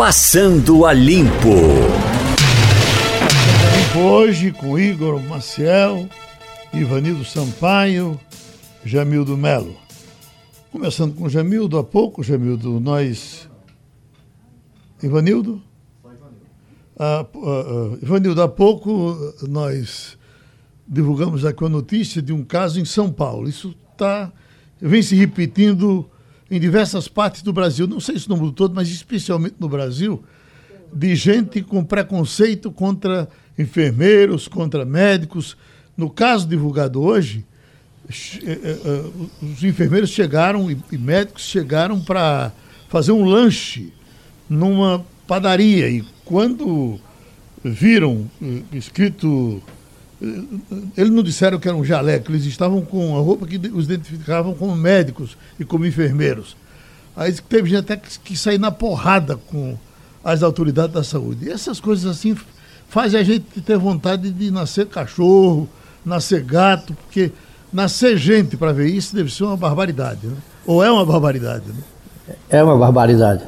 Passando a Limpo. Hoje com Igor Maciel, Ivanildo Sampaio, Jamildo Melo. Começando com Jamildo, há pouco, Jamildo, nós. Ivanildo? Ah, ah, Ivanildo, há pouco nós divulgamos aqui a notícia de um caso em São Paulo. Isso tá, vem se repetindo em diversas partes do Brasil, não sei se no mundo todo, mas especialmente no Brasil, de gente com preconceito contra enfermeiros, contra médicos. No caso divulgado hoje, eh, eh, eh, os enfermeiros chegaram e médicos chegaram para fazer um lanche numa padaria e quando viram escrito eles não disseram que era um jaleco, eles estavam com a roupa que os identificavam como médicos e como enfermeiros. Aí teve gente até que, sair na porrada com as autoridades da saúde. E essas coisas assim fazem a gente ter vontade de nascer cachorro, nascer gato, porque nascer gente para ver isso deve ser uma barbaridade, né? Ou é uma barbaridade, né? É uma barbaridade.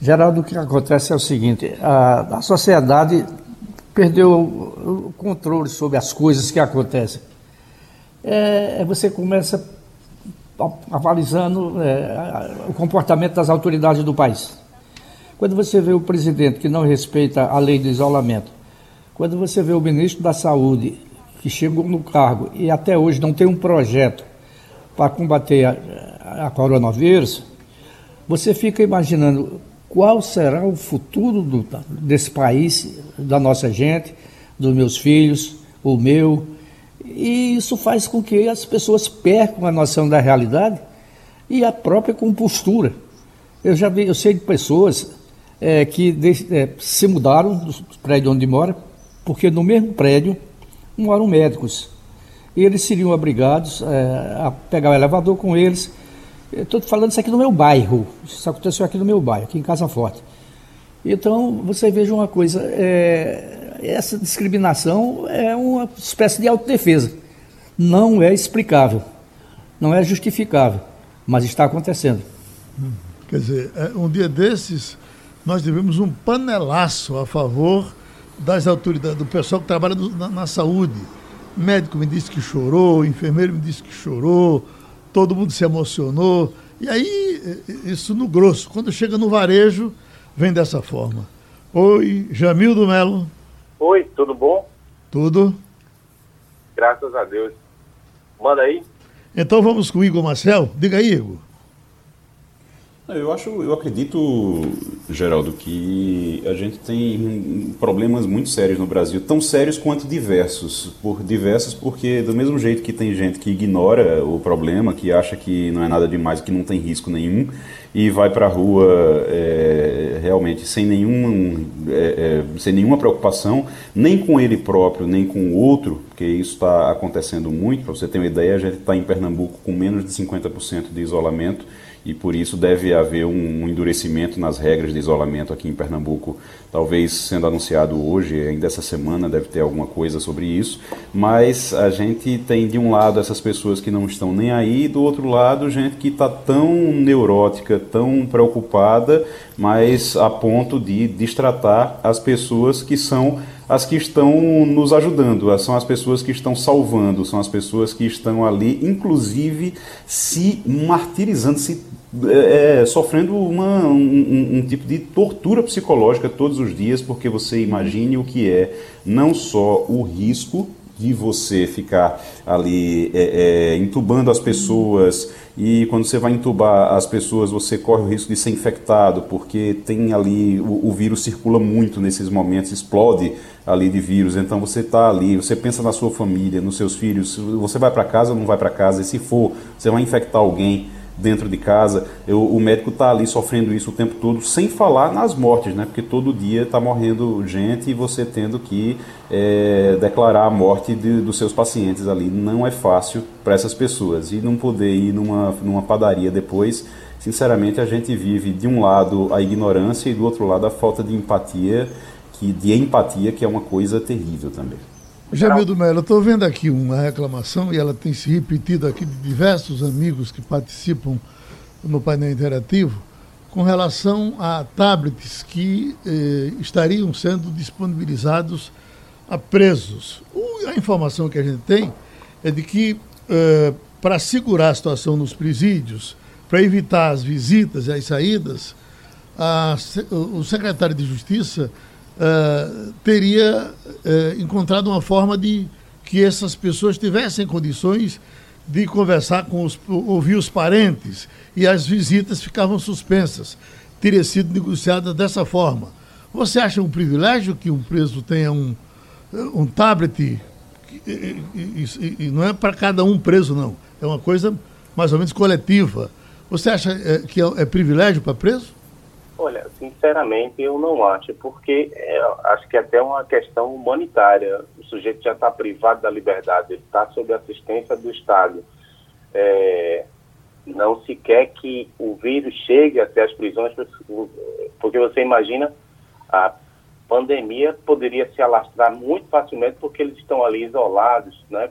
Geraldo, o que acontece é o seguinte: a, a sociedade perdeu o controle sobre as coisas que acontecem. É, é você começa avalizando é, o comportamento das autoridades do país. Quando você vê o presidente que não respeita a lei do isolamento, quando você vê o ministro da Saúde que chegou no cargo e até hoje não tem um projeto para combater a, a coronavírus, você fica imaginando qual será o futuro do, desse país, da nossa gente, dos meus filhos, o meu. E isso faz com que as pessoas percam a noção da realidade e a própria compostura. Eu já vi, eu sei de pessoas é, que de, é, se mudaram do prédio onde mora, porque no mesmo prédio moram médicos. E eles seriam obrigados é, a pegar o elevador com eles Estou falando isso aqui no meu bairro. Isso aconteceu aqui no meu bairro, aqui em Casa Forte. Então, você veja uma coisa: é, essa discriminação é uma espécie de autodefesa. Não é explicável, não é justificável, mas está acontecendo. Quer dizer, é, um dia desses, nós tivemos um panelaço a favor das autoridades, do pessoal que trabalha na, na saúde. Médico me disse que chorou, enfermeiro me disse que chorou todo mundo se emocionou. E aí, isso no grosso. Quando chega no varejo, vem dessa forma. Oi, Jamildo Melo. Oi, tudo bom? Tudo. Graças a Deus. Manda aí. Então vamos com o Igor Marcel. Diga aí, Igor. Eu acho, eu acredito, Geraldo, que a gente tem problemas muito sérios no Brasil, tão sérios quanto diversos. Por diversos, porque do mesmo jeito que tem gente que ignora o problema, que acha que não é nada demais, que não tem risco nenhum, e vai para a rua é, realmente sem, nenhum, é, é, sem nenhuma preocupação, nem com ele próprio, nem com o outro, porque isso está acontecendo muito. Para você ter uma ideia, a gente está em Pernambuco com menos de 50% de isolamento e por isso deve haver um, um, endurecimento nas regras de isolamento aqui em Pernambuco, talvez sendo anunciado hoje, ainda essa semana deve ter alguma coisa sobre isso, mas a gente tem de um lado essas pessoas que não estão nem aí, do outro lado gente que está tão neurótica, tão preocupada, mas a ponto de destratar as pessoas que são as que estão nos ajudando, são as pessoas que estão salvando, são as pessoas que estão ali, inclusive se martirizando, se é, é, sofrendo uma, um, um, tipo de tortura psicológica todos os dias, porque você imagine o que é não só o risco de você ficar ali é, é, entubando as pessoas e quando você vai entubar as pessoas você corre o risco de ser infectado porque tem ali o, o vírus circula muito nesses momentos explode ali de vírus então você está ali você pensa na sua família nos seus filhos você vai para casa ou não vai para casa e se for você vai infectar alguém dentro de casa, eu, o médico está ali sofrendo isso o tempo todo, sem falar nas mortes, né? Porque todo dia está morrendo gente e você tendo que é, declarar a morte de, dos seus pacientes ali. Não é fácil para essas pessoas. E não poder ir numa, numa padaria depois, sinceramente, a gente vive de um lado a ignorância e do outro lado a falta de empatia, que, de empatia, que é uma coisa terrível também. Jamildo Melo, estou vendo aqui uma reclamação e ela tem se repetido aqui de diversos amigos que participam no painel interativo. com relação a tablets que eh, estariam sendo disponibilizados a presos. O, a informação que a gente tem é de que, eh, para segurar a situação nos presídios, para evitar as visitas e as saídas, a, o secretário de Justiça eh, teria eh, encontrado uma forma de que essas pessoas tivessem condições de conversar com os, ouvir os parentes e as visitas ficavam suspensas. Teria sido negociada dessa forma. Você acha um privilégio que um preso tenha um, um tablet? E, e, e não é para cada um preso, não. É uma coisa mais ou menos coletiva. Você acha é, que é, é privilégio para preso? Olha, sinceramente eu não acho, porque é, acho que é até uma questão humanitária. O sujeito já está privado da liberdade, ele está sob assistência do Estado. É, não se quer que o vírus chegue até as prisões, porque você imagina a pandemia poderia se alastrar muito facilmente porque eles estão ali isolados, né?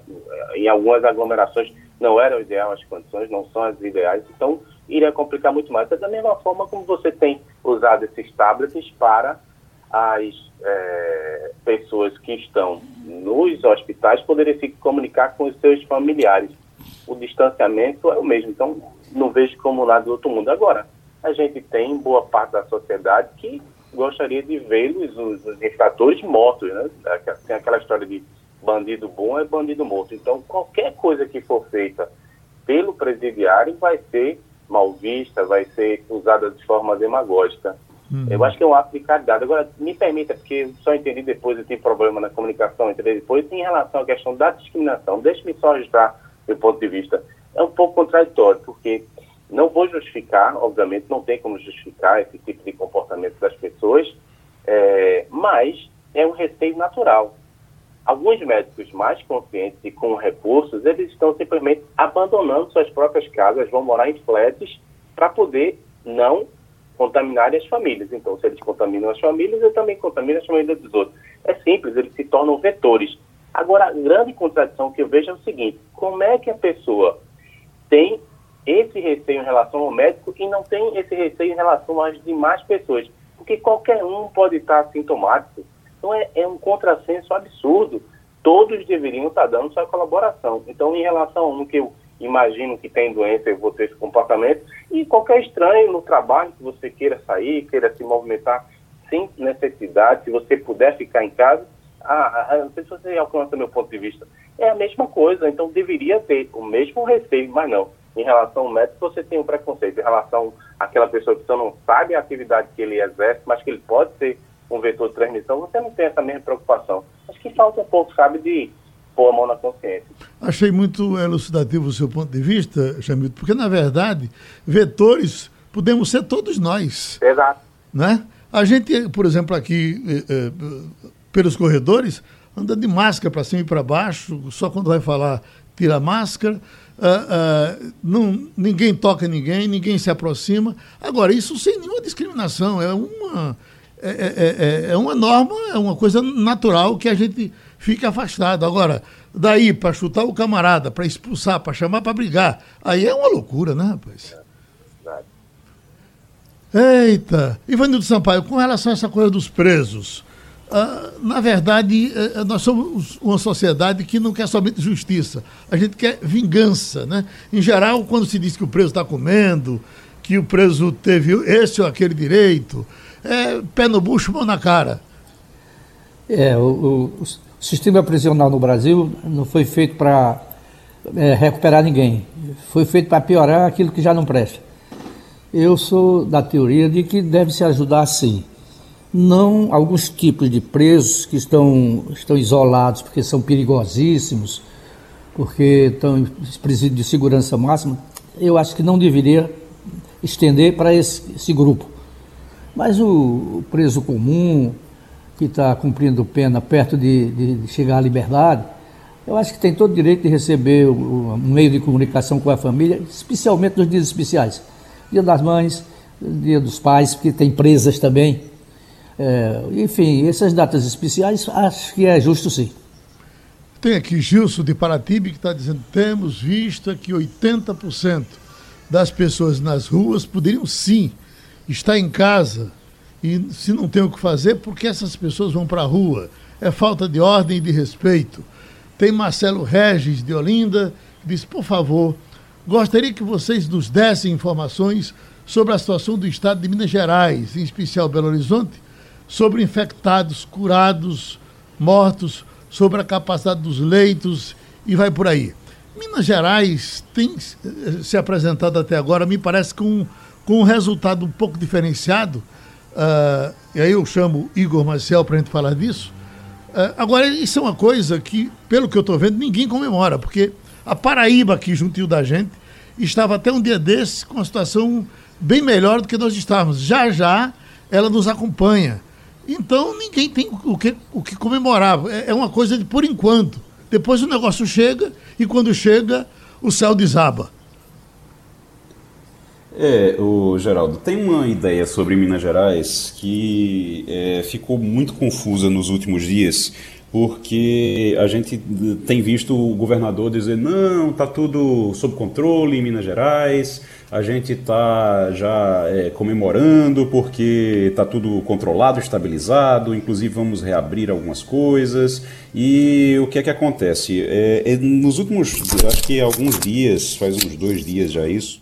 Em algumas aglomerações não eram ideais as condições, não são as ideais, então iria complicar muito mais. É da mesma forma como você tem usado esses tablets para as é, pessoas que estão nos hospitais poderem se comunicar com os seus familiares. O distanciamento é o mesmo, então não vejo como nada do outro mundo. Agora, a gente tem boa parte da sociedade que gostaria de vê-los, os, os infratores, mortos, né? Tem aquela história de bandido bom é bandido morto. Então, qualquer coisa que for feita pelo presidiário vai ser mal vista, vai ser usada de forma demagógica. Uhum. Eu acho que é um ato de caridade. Agora, me permita, porque só entendi depois, eu tive problema na comunicação, entendi depois, em relação à questão da discriminação. Deixe-me só registrar meu ponto de vista. É um pouco contraditório, porque não vou justificar, obviamente, não tem como justificar esse tipo de comportamento das pessoas, é, mas é um receio natural. Alguns médicos mais conscientes e com recursos, eles estão simplesmente abandonando suas próprias casas, vão morar em flats para poder não contaminar as famílias. Então, se eles contaminam as famílias, eu também contamino as famílias dos outros. É simples, eles se tornam vetores. Agora, a grande contradição que eu vejo é o seguinte: como é que a pessoa tem esse receio em relação ao médico e não tem esse receio em relação às demais pessoas? Porque qualquer um pode estar sintomático então é, é um contrassenso absurdo. Todos deveriam estar dando sua colaboração. Então, em relação a um que eu imagino que tem doença, vou ter esse comportamento, e qualquer estranho no trabalho que você queira sair, queira se movimentar sem necessidade, se você puder ficar em casa, ah, ah, não sei se você alcança meu ponto de vista, é a mesma coisa, então deveria ter o mesmo receio, mas não. Em relação ao médico, você tem um preconceito. Em relação àquela pessoa que você não sabe a atividade que ele exerce, mas que ele pode ser um vetor de transmissão, você não tem essa mesma preocupação. Acho que falta um pouco, sabe, de pôr a mão na consciência. Achei muito elucidativo o seu ponto de vista, Chamito, porque, na verdade, vetores podemos ser todos nós. Exato. Né? A gente, por exemplo, aqui, eh, eh, pelos corredores, anda de máscara para cima e para baixo, só quando vai falar tira a máscara, uh, uh, não, ninguém toca ninguém, ninguém se aproxima. Agora, isso sem nenhuma discriminação, é uma é, é, é, é uma norma, é uma coisa natural que a gente fique afastado. Agora, daí para chutar o camarada, para expulsar, para chamar para brigar, aí é uma loucura, né, rapaz? Eita! Ivanildo Sampaio, com relação a essa coisa dos presos, ah, na verdade, eh, nós somos uma sociedade que não quer somente justiça, a gente quer vingança, né? Em geral, quando se diz que o preso está comendo, que o preso teve esse ou aquele direito, é pé no bucho, mão na cara. É, o, o, o sistema prisional no Brasil não foi feito para é, recuperar ninguém, foi feito para piorar aquilo que já não presta. Eu sou da teoria de que deve se ajudar sim. Não alguns tipos de presos que estão, estão isolados porque são perigosíssimos, porque estão em presídio de segurança máxima, eu acho que não deveria estender para esse, esse grupo. Mas o, preso comum, que está cumprindo pena perto de, de, chegar à liberdade, eu acho que tem todo o direito de receber um meio de comunicação com a família, especialmente nos dias especiais. Dia das mães, dia dos pais, porque tem presas também. É, enfim, essas datas especiais, acho que é justo sim. Tem aqui Gilson de Paratibe que está dizendo: temos visto que 80% das pessoas nas ruas poderiam sim está em casa e se não tem o que fazer, por que essas pessoas vão para a rua? É falta de ordem e de respeito. Tem Marcelo Regis de Olinda, que diz, por favor, gostaria que vocês nos dessem informações sobre a situação do estado de Minas Gerais, em especial Belo Horizonte, sobre infectados, curados, mortos, sobre a capacidade dos leitos e vai por aí. Minas Gerais tem se apresentado até agora, me parece, com, com um resultado um pouco diferenciado. Uh, e aí eu chamo Igor Marcel para a gente falar disso. Uh, agora, isso é uma coisa que, pelo que eu estou vendo, ninguém comemora, porque a Paraíba, aqui juntinho da gente, estava até um dia desse com uma situação bem melhor do que nós estávamos. Já já ela nos acompanha. Então ninguém tem o que, o que comemorar. É, é uma coisa de por enquanto. Depois o negócio chega e quando chega, o céu desaba. É, o Geraldo, tem uma ideia sobre Minas Gerais que é, ficou muito confusa nos últimos dias, porque a gente tem visto o governador dizer não, está tudo sob controle em Minas Gerais, a gente está já é, comemorando porque está tudo controlado, estabilizado, inclusive vamos reabrir algumas coisas. E o que é que acontece? É, é, nos últimos, acho que alguns dias, faz uns dois dias já isso,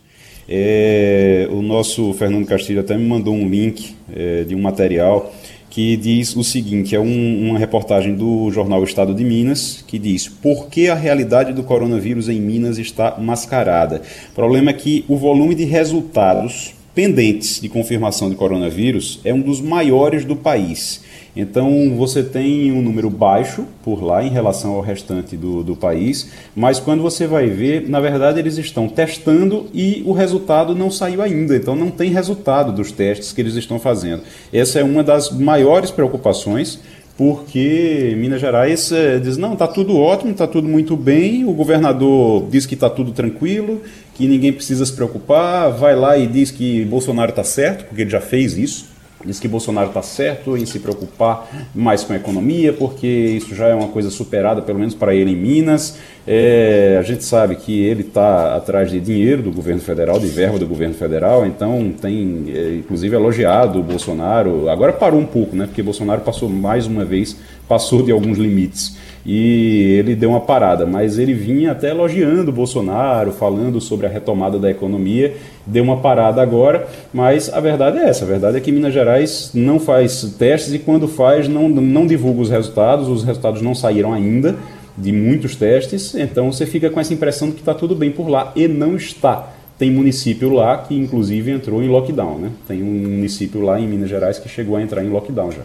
é, o nosso Fernando Castilho até me mandou um link é, de um material que diz o seguinte: é um, uma reportagem do jornal Estado de Minas que diz por que a realidade do coronavírus em Minas está mascarada. O problema é que o volume de resultados pendentes de confirmação de coronavírus é um dos maiores do país. Então você tem um número baixo por lá em relação ao restante do, do país, mas quando você vai ver, na verdade eles estão testando e o resultado não saiu ainda, então não tem resultado dos testes que eles estão fazendo. Essa é uma das maiores preocupações porque Minas Gerais é, diz não, está tudo ótimo, está tudo muito bem, o governador diz que está tudo tranquilo, que ninguém precisa se preocupar, vai lá e diz que Bolsonaro está certo, porque ele já fez isso, Diz que Bolsonaro está certo em se preocupar mais com a economia, porque isso já é uma coisa superada, pelo menos para ele em Minas. É, a gente sabe que ele está atrás de dinheiro do governo federal, de verba do governo federal, então tem, é, inclusive, elogiado o Bolsonaro. Agora parou um pouco, né? Porque Bolsonaro passou mais uma vez, passou de alguns limites e ele deu uma parada, mas ele vinha até elogiando o Bolsonaro, falando sobre a retomada da economia, deu uma parada agora, mas a verdade é essa, a verdade é que Minas Gerais não faz testes e quando faz não, não divulga os resultados, os resultados não saíram ainda de muitos testes, então você fica com essa impressão de que está tudo bem por lá e não está. Tem município lá que inclusive entrou em lockdown, né? Tem um município lá em Minas Gerais que chegou a entrar em lockdown já.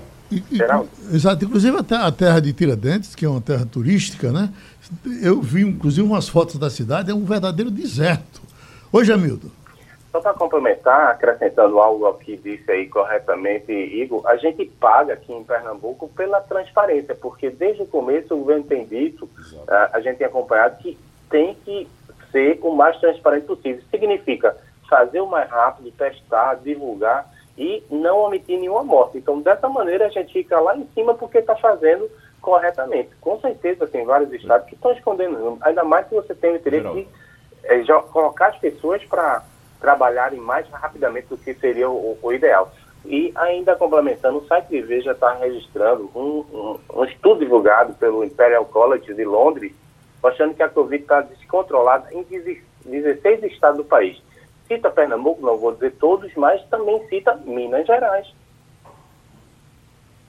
Exato, inclusive a terra de Tiradentes, que é uma terra turística, né? Eu vi, inclusive, umas fotos da cidade, é um verdadeiro deserto. Oi, Jamildo. Só para complementar, acrescentando algo ao que disse aí corretamente, Igor, a gente paga aqui em Pernambuco pela transparência, porque desde o começo o governo tem dito, a, a gente tem acompanhado que tem que ser o mais transparente possível. Significa fazer o mais rápido, testar, divulgar e não omitir nenhuma morte. Então, dessa maneira, a gente fica lá em cima porque está fazendo corretamente. Com certeza, tem vários estados que estão escondendo, ainda mais se você tem o interesse de é, colocar as pessoas para trabalharem mais rapidamente do que seria o, o, ideal. E ainda complementando, o site de Veja está registrando um, um, um, estudo divulgado pelo Imperial College de Londres, mostrando que a Covid está descontrolada em 16 estados do país. Cita Pernambuco, não vou dizer todos, mas também cita Minas Gerais.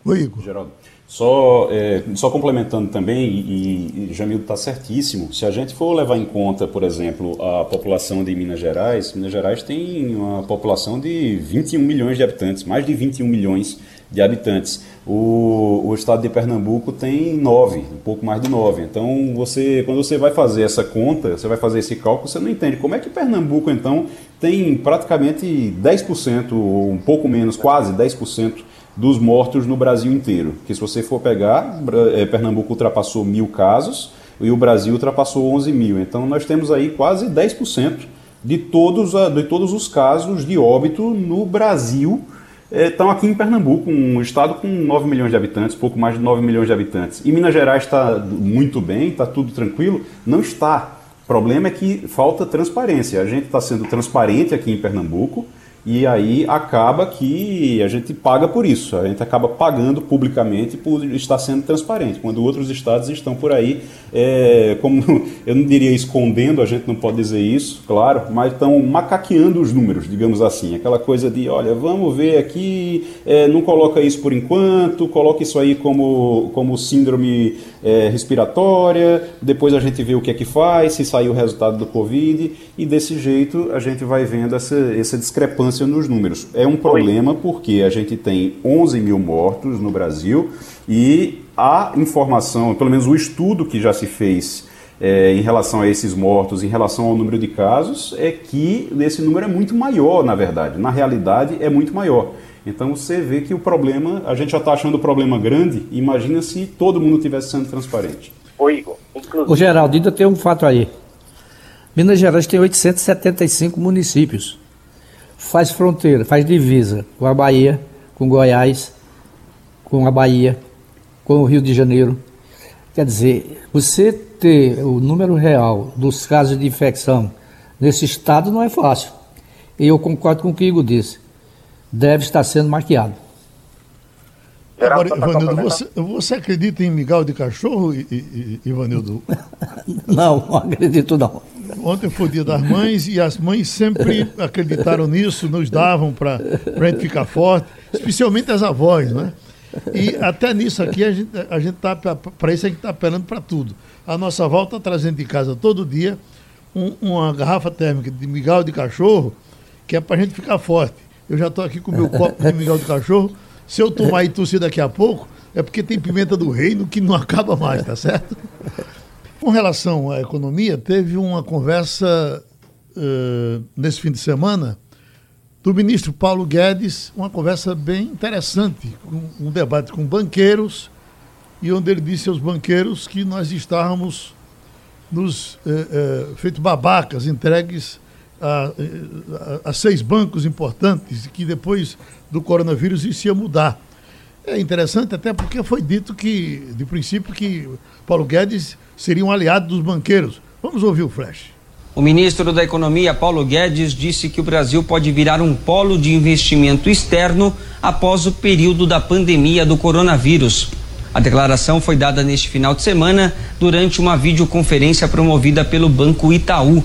Oi, Igor. Geraldo. Só, é, só complementando também, e, e Jamildo está certíssimo, se a gente for levar em conta, por exemplo, a população de Minas Gerais, Minas Gerais tem uma população de 21 milhões de habitantes, mais de 21 milhões de habitantes. O, o estado de Pernambuco tem 9, um pouco mais de 9. Então, você, quando você vai fazer essa conta, você vai fazer esse cálculo, você não entende como é que Pernambuco, então, tem praticamente 10%, ou um pouco menos, quase 10% dos mortos no Brasil inteiro. Que se você for pegar, é, Pernambuco ultrapassou mil casos e o Brasil ultrapassou 11 mil. Então, nós temos aí quase 10% de todos, de todos os casos de óbito no Brasil estão aqui em Pernambuco, um estado com 9 milhões de habitantes, pouco mais de 9 milhões de habitantes. E Minas Gerais está muito bem, está tudo tranquilo? Não está. O problema é que falta transparência. A gente está sendo transparente aqui em Pernambuco e aí acaba que a gente paga por isso, a gente acaba pagando publicamente por estar sendo transparente, quando outros estados estão por aí, é, como eu não diria escondendo, a gente não pode dizer isso, claro, mas estão macaqueando os números, digamos assim, aquela coisa de, olha, vamos ver aqui, é, não coloca isso por enquanto, coloca isso aí como, como síndrome é, respiratória, depois a gente vê o que é que faz, se sair o resultado do Covid, e desse jeito a gente vai vendo essa, essa discrepância nos números. É um problema porque a gente tem 11 mil mortos no Brasil e a informação, pelo menos o estudo que já se fez é, em relação a esses mortos, em relação ao número de casos, é que esse número é muito maior, na verdade. Na realidade, é muito maior. Então você vê que o problema, a gente já está achando o problema grande, imagina se todo mundo tivesse sendo transparente. Ô Igor, inclusive... O Geraldo, ainda tem um fato aí. Minas Gerais tem 875 municípios. Faz fronteira, faz divisa com a Bahia, com Goiás, com a Bahia, com o Rio de Janeiro. Quer dizer, você ter o número real dos casos de infecção nesse estado não é fácil. E eu concordo com o que o Igor disse deve estar sendo maquiado. Agora, Ivanildo, você, você acredita em migal de cachorro, Ivanildo? Não, não acredito não. Ontem foi o dia das mães e as mães sempre acreditaram nisso, nos davam para a gente ficar forte, especialmente as avós, né? E até nisso aqui a gente, a gente tá, para isso a gente está apelando para tudo. A nossa avó está trazendo de casa todo dia um, uma garrafa térmica de migal de cachorro, que é para a gente ficar forte. Eu já estou aqui com o meu copo de mingau de cachorro. Se eu tomar e tossir daqui a pouco, é porque tem pimenta do reino que não acaba mais, tá certo? Com relação à economia, teve uma conversa uh, nesse fim de semana do ministro Paulo Guedes, uma conversa bem interessante, um, um debate com banqueiros, e onde ele disse aos banqueiros que nós estávamos nos uh, uh, feito babacas, entregues a, a, a seis bancos importantes que depois do coronavírus isso ia mudar. É interessante até porque foi dito que, de princípio, que Paulo Guedes seria um aliado dos banqueiros. Vamos ouvir o flash. O ministro da Economia, Paulo Guedes, disse que o Brasil pode virar um polo de investimento externo após o período da pandemia do coronavírus. A declaração foi dada neste final de semana durante uma videoconferência promovida pelo Banco Itaú.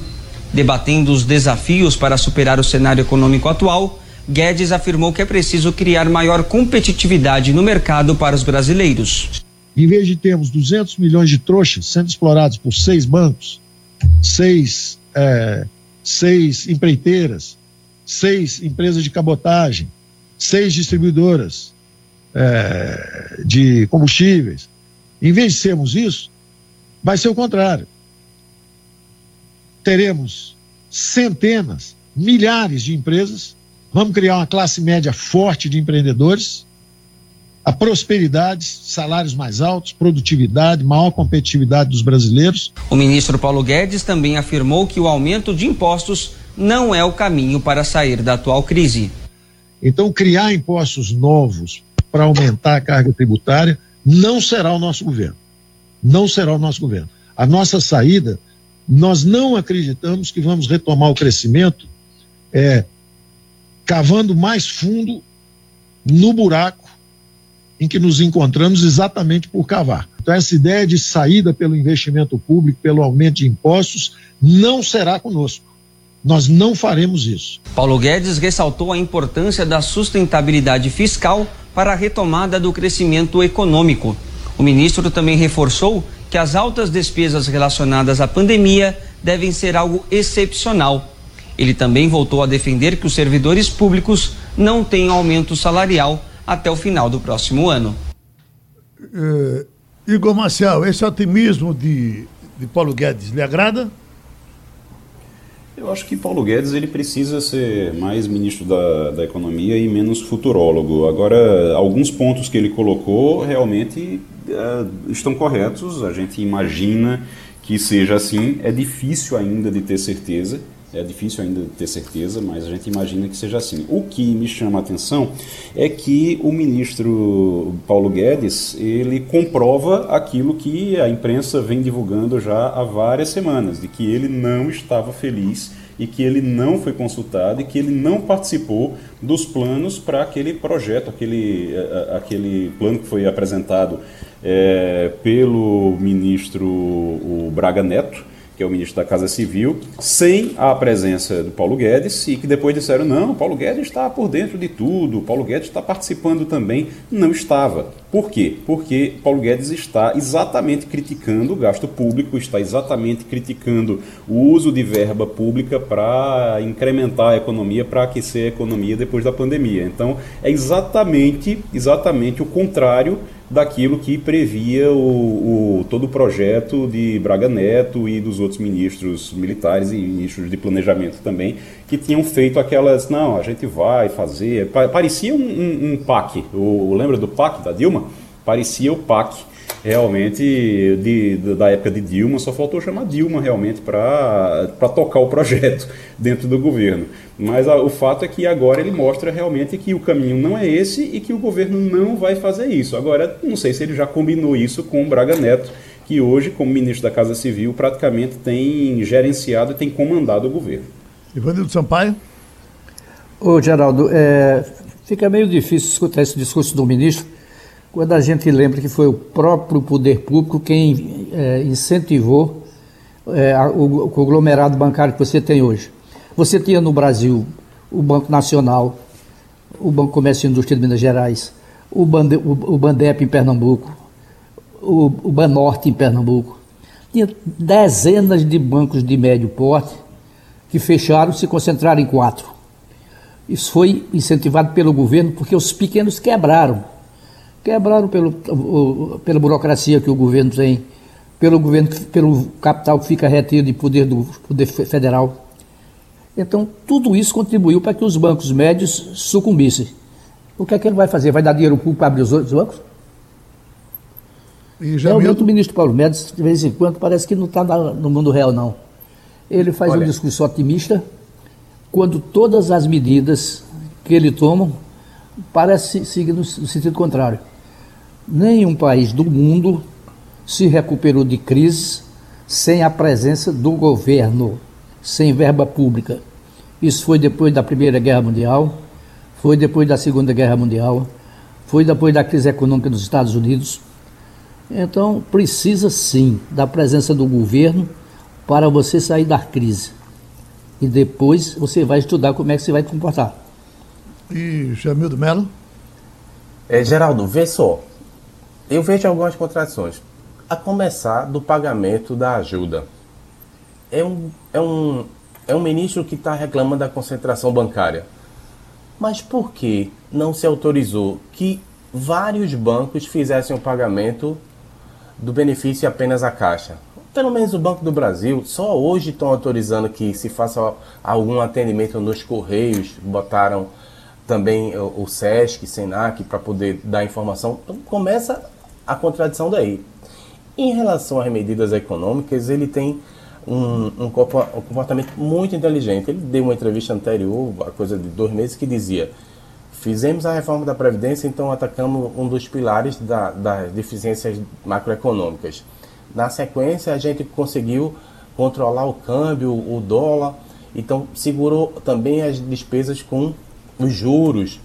Debatendo os desafios para superar o cenário econômico atual, Guedes afirmou que é preciso criar maior competitividade no mercado para os brasileiros. Em vez de termos 200 milhões de trouxas sendo explorados por seis bancos, seis, é, seis empreiteiras, seis empresas de cabotagem, seis distribuidoras é, de combustíveis, em vez de sermos isso, vai ser o contrário. Teremos centenas, milhares de empresas, vamos criar uma classe média forte de empreendedores, a prosperidade, salários mais altos, produtividade, maior competitividade dos brasileiros. O ministro Paulo Guedes também afirmou que o aumento de impostos não é o caminho para sair da atual crise. Então, criar impostos novos para aumentar a carga tributária não será o nosso governo. Não será o nosso governo. A nossa saída nós não acreditamos que vamos retomar o crescimento é, cavando mais fundo no buraco em que nos encontramos exatamente por cavar. Então, essa ideia de saída pelo investimento público, pelo aumento de impostos, não será conosco. Nós não faremos isso. Paulo Guedes ressaltou a importância da sustentabilidade fiscal para a retomada do crescimento econômico. O ministro também reforçou que as altas despesas relacionadas à pandemia devem ser algo excepcional. Ele também voltou a defender que os servidores públicos não tenham aumento salarial até o final do próximo ano. Uh, Igor Marcial, esse otimismo de, de Paulo Guedes lhe agrada? Eu acho que Paulo Guedes ele precisa ser mais ministro da, da Economia e menos futurólogo. Agora, alguns pontos que ele colocou realmente uh, estão corretos. A gente imagina que seja assim. É difícil ainda de ter certeza. É difícil ainda ter certeza, mas a gente imagina que seja assim. O que me chama a atenção é que o ministro Paulo Guedes ele comprova aquilo que a imprensa vem divulgando já há várias semanas, de que ele não estava feliz e que ele não foi consultado e que ele não participou dos planos para aquele projeto, aquele, aquele plano que foi apresentado é, pelo ministro Braga Neto que é o ministro da Casa Civil, sem a presença do Paulo Guedes, e que depois disseram: não, Paulo Guedes está por dentro de tudo, Paulo Guedes está participando também. Não estava. Por quê? Porque Paulo Guedes está exatamente criticando o gasto público, está exatamente criticando o uso de verba pública para incrementar a economia, para aquecer a economia depois da pandemia. Então, é exatamente, exatamente o contrário daquilo que previa o, o, todo o projeto de Braga Neto e dos outros ministros militares e ministros de planejamento também, que tinham feito aquelas, não, a gente vai fazer, parecia um, um, um PAC, o, lembra do PAC da Dilma? Parecia o PAC realmente de, de, da época de Dilma, só faltou chamar Dilma realmente para tocar o projeto dentro do governo. Mas a, o fato é que agora ele mostra realmente que o caminho não é esse e que o governo não vai fazer isso. Agora, não sei se ele já combinou isso com o Braga Neto, que hoje, como ministro da Casa Civil, praticamente tem gerenciado e tem comandado o governo. Ivanildo Sampaio. Ô, Geraldo, é, fica meio difícil escutar esse discurso do ministro quando a gente lembra que foi o próprio poder público quem é, incentivou é, o, conglomerado bancário que você tem hoje. Você tinha no Brasil o Banco Nacional, o Banco Comércio e Indústria de Minas Gerais, o, Bande, o, o Bandep em Pernambuco, o, o Banorte em Pernambuco. Tinha dezenas de bancos de médio porte que fecharam se concentraram em quatro. Isso foi incentivado pelo governo porque os pequenos quebraram. Quebraram pelo, pela burocracia que o governo tem, pelo governo, pelo capital que fica retido de poder do poder federal. Então, tudo isso contribuiu para que os bancos médios sucumbissem. O que é que ele vai fazer? Vai dar dinheiro público para abrir os outros bancos? E Realmente, o ministro Paulo Médici, de vez em quando, parece que não está no mundo real, não. Ele faz Olha. um discurso otimista, quando todas as medidas que ele toma parecem seguir no sentido contrário. Nenhum país do mundo se recuperou de crise sem a presença do governo, sem verba pública. Isso foi depois da Primeira Guerra Mundial, foi depois da Segunda Guerra Mundial, foi depois da crise econômica dos Estados Unidos. Então, precisa sim da presença do governo para você sair da crise. E depois você vai estudar como é que você vai comportar. E Jamildo Melo? É, Geraldo, vê só. Eu vejo algumas contradições. A começar do pagamento da ajuda. É um, é um, é um ministro que está reclamando da concentração bancária. Mas por que não se autorizou que vários bancos fizessem o pagamento do benefício apenas à Caixa? Pelo menos o Banco do Brasil, só hoje estão autorizando que se faça algum atendimento nos Correios, botaram também o, SESC, SENAC, para poder dar informação. Então começa a contradição daí. Em relação às medidas econômicas, ele tem um, um, comportamento muito inteligente. Ele deu uma entrevista anterior, a coisa de dois meses, que dizia: fizemos a reforma da Previdência, então atacamos um dos pilares da, das deficiências macroeconômicas. Na sequência, a gente conseguiu controlar o câmbio, o dólar, então segurou também as despesas com os juros.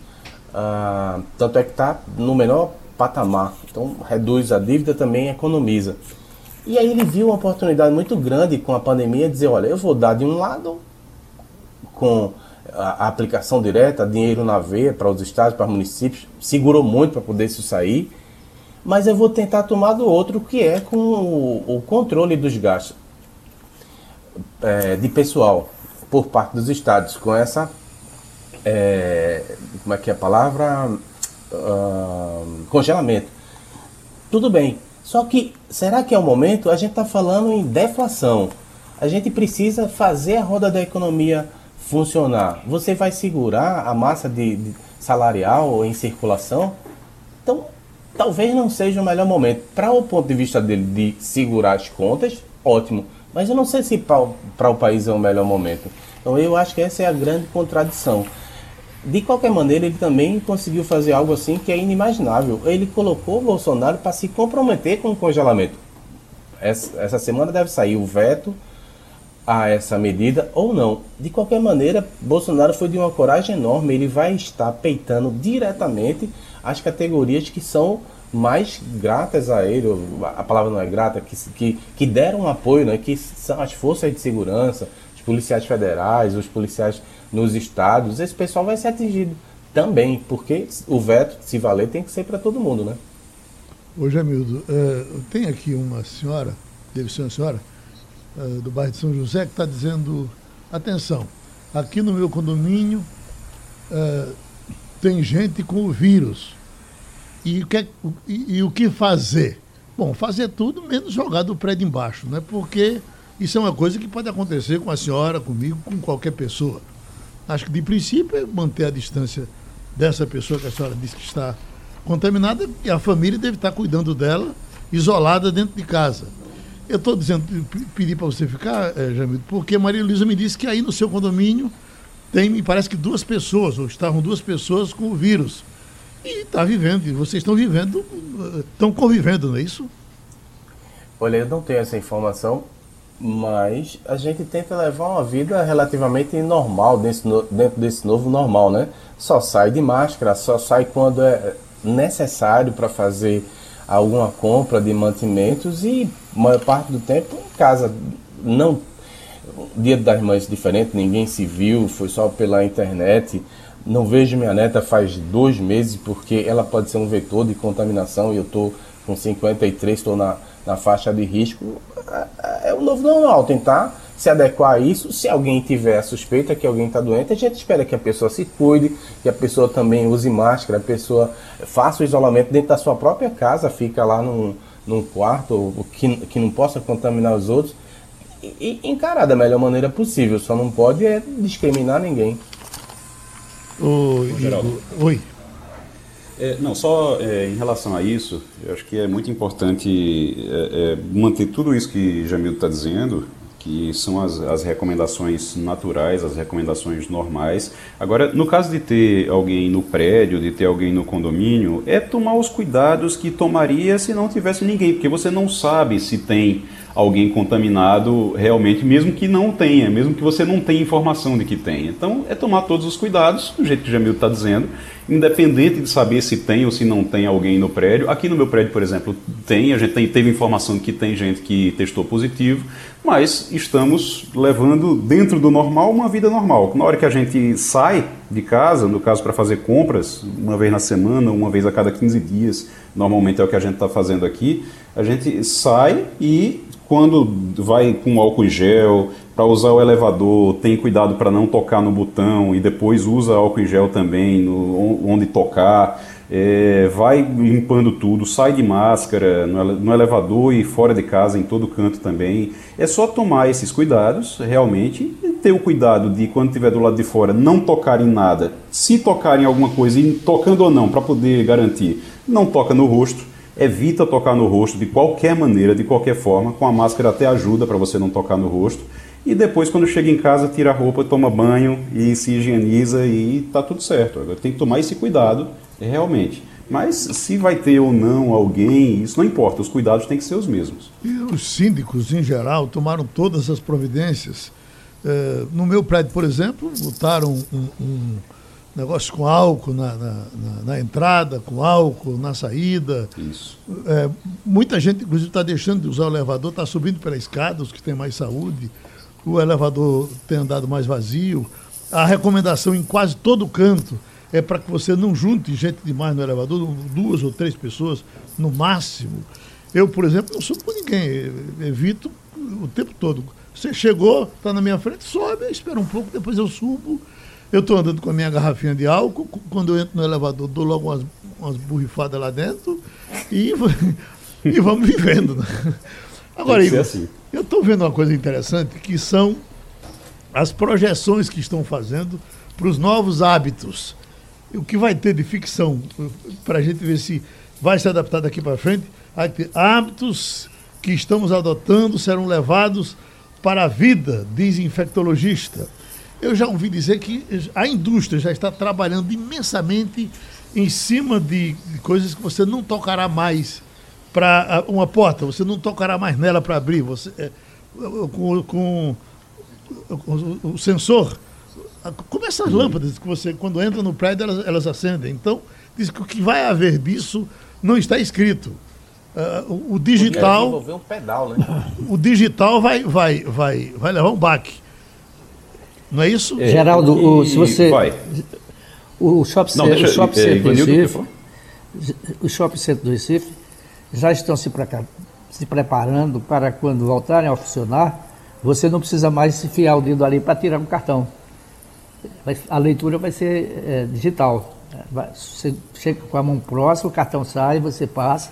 Ah, tanto é que está no menor patamar. Então reduz a dívida também economiza. E aí ele viu uma oportunidade muito grande com a pandemia de dizer, olha, eu vou dar de um lado com a aplicação direta, dinheiro na veia para os estados, para os municípios, segurou muito para poder isso sair, mas eu vou tentar tomar do outro, que é com o, o controle dos gastos é, de pessoal por parte dos estados, com essa, é, como é que é a palavra? Congelamento. Tudo bem, só que, será que é o momento? A gente está falando em deflação. A gente precisa fazer a roda da economia funcionar. Você vai segurar a massa de, de salarial em circulação? Então, talvez não seja o melhor momento. Para o ponto de vista dele de segurar as contas, ótimo. Mas eu não sei se para o país é o melhor momento. Então, eu acho que essa é a grande contradição. De qualquer maneira, ele também conseguiu fazer algo assim que é inimaginável. Ele colocou o Bolsonaro para se comprometer com o congelamento. Essa, semana deve sair o veto a essa medida ou não. De qualquer maneira, Bolsonaro foi de uma coragem enorme, ele vai estar peitando diretamente as categorias que são mais gratas a ele, a palavra não é grata, que, que, que deram apoio, né, que são as forças de segurança, os policiais federais, os policiais nos estados, esse pessoal vai ser atingido também, porque o veto, se valer, tem que ser para todo mundo, né? Ô Jamildo, é, tem aqui uma senhora, deve ser uma senhora, é, do bairro de São José, que está dizendo, atenção, aqui no meu condomínio é, tem gente com o vírus. E o, que, e, e, o que fazer? Bom, fazer tudo menos jogar do prédio embaixo, né? Porque isso é uma coisa que pode acontecer com a senhora, comigo, com qualquer pessoa. Acho que de princípio é manter a distância dessa pessoa que a senhora disse que está contaminada e a família deve estar cuidando dela, isolada dentro de casa. Eu estou dizendo, pedir para você ficar, é, Jamil, porque Maria Luísa me disse que aí no seu condomínio tem, me parece que duas pessoas, ou estavam duas pessoas com o vírus. E está vivendo, e vocês estão vivendo, estão convivendo, não é isso? Olha, eu não tenho essa informação, mas a gente tenta levar uma vida relativamente normal dentro, dentro desse novo normal, né? Só sai de máscara, só sai quando é necessário para fazer alguma compra de mantimentos e maior parte do tempo em casa. Não Dia das Mães diferente, ninguém se viu, foi só pela internet. Não vejo minha neta faz dois meses porque ela pode ser um vetor de contaminação e eu estou com 53, estou na, na faixa de risco. É, é o novo normal, tentar se adequar a isso. Se alguém tiver a suspeita que alguém está doente, a gente espera que a pessoa se cuide, que a pessoa também use máscara, a pessoa faça o isolamento dentro da sua própria casa, fica lá num, num quarto que, que não possa contaminar os outros. E, e encarar da melhor maneira possível, só não pode é discriminar ninguém. Oi, Oi. É, não, só é, em relação a isso, eu acho que é muito importante é, é manter tudo isso que Jamil está dizendo, que são as, as recomendações naturais, as recomendações normais. Agora, no caso de ter alguém no prédio, de ter alguém no condomínio, é tomar os cuidados que tomaria se não tivesse ninguém, porque você não sabe se tem alguém contaminado realmente, mesmo que não tenha, mesmo que você não tenha informação de que tenha. Então, é tomar todos os cuidados, do jeito que o Jamil está dizendo, independente de saber se tem ou se não tem alguém no prédio. Aqui no meu prédio, por exemplo, tem, a gente tem, teve informação de que tem gente que testou positivo, mas estamos levando dentro do normal uma vida normal. Na hora que a gente sai de casa, no caso para fazer compras, uma vez na semana, uma vez a cada 15 dias, normalmente é o que a gente está fazendo aqui, a gente sai e quando vai com álcool em gel, para usar o elevador, tem cuidado para não tocar no botão e depois usa álcool em gel também no, onde tocar. É, vai limpando tudo, sai de máscara no, no, elevador e fora de casa, em todo canto também. É só tomar esses cuidados, realmente, e ter o cuidado de, quando estiver do lado de fora, não tocar em nada. Se tocar em alguma coisa, tocando ou não, para poder garantir, não toca no rosto. Evita tocar no rosto de qualquer maneira, de qualquer forma. Com a máscara até ajuda para você não tocar no rosto. E depois, quando chega em casa, tira a roupa, toma banho e se higieniza e tá tudo certo. Agora tem que tomar esse cuidado, realmente. Mas se vai ter ou não alguém, isso não importa, os cuidados têm que ser os mesmos. E os síndicos, em geral, tomaram todas as providências. É, no meu prédio, por exemplo, botaram um, um negócio com álcool na, na, na, na, entrada, com álcool na saída. Isso. É, muita gente, inclusive, está deixando de usar o elevador, está subindo pela escada, os que têm mais saúde o elevador tem andado mais vazio. A recomendação em quase todo canto é para que você não junte gente demais no elevador, duas ou três pessoas no máximo. Eu, por exemplo, não subo com ninguém, evito o tempo todo. Você chegou, está na minha frente, sobe, espera um pouco, depois eu subo. Eu estou andando com a minha garrafinha de álcool, quando eu entro no elevador, dou logo umas, umas borrifadas lá dentro e, e vamos vivendo. Né? Agora, Igor, assim. eu estou vendo uma coisa interessante, que são as projeções que estão fazendo para os novos hábitos. O que vai ter de ficção, para a gente ver se vai se adaptar daqui para frente, hábitos que estamos adotando serão levados para a vida, diz infectologista. Eu já ouvi dizer que a indústria já está trabalhando imensamente em cima de coisas que você não tocará mais para uma porta, você não tocará mais nela para abrir. Você, é, com, com o, o sensor, como essas lâmpadas que você, quando entra no prédio, elas, elas acendem. Então, diz que o que vai haver disso não está escrito. Uh, o, o, digital. Um pedal, né? O digital vai, vai, vai, vai levar um baque. Não é isso? É, Geraldo, o, se você. Vai. O Shopping Não, deixa, o shopping é, do Recife. O Shopping Center do Recife já estão se, se preparando para quando voltarem a funcionar, você não precisa mais se fiar o dedo ali para tirar o cartão. A leitura vai ser é, digital. Você chega com a mão próxima, o cartão sai, você passa.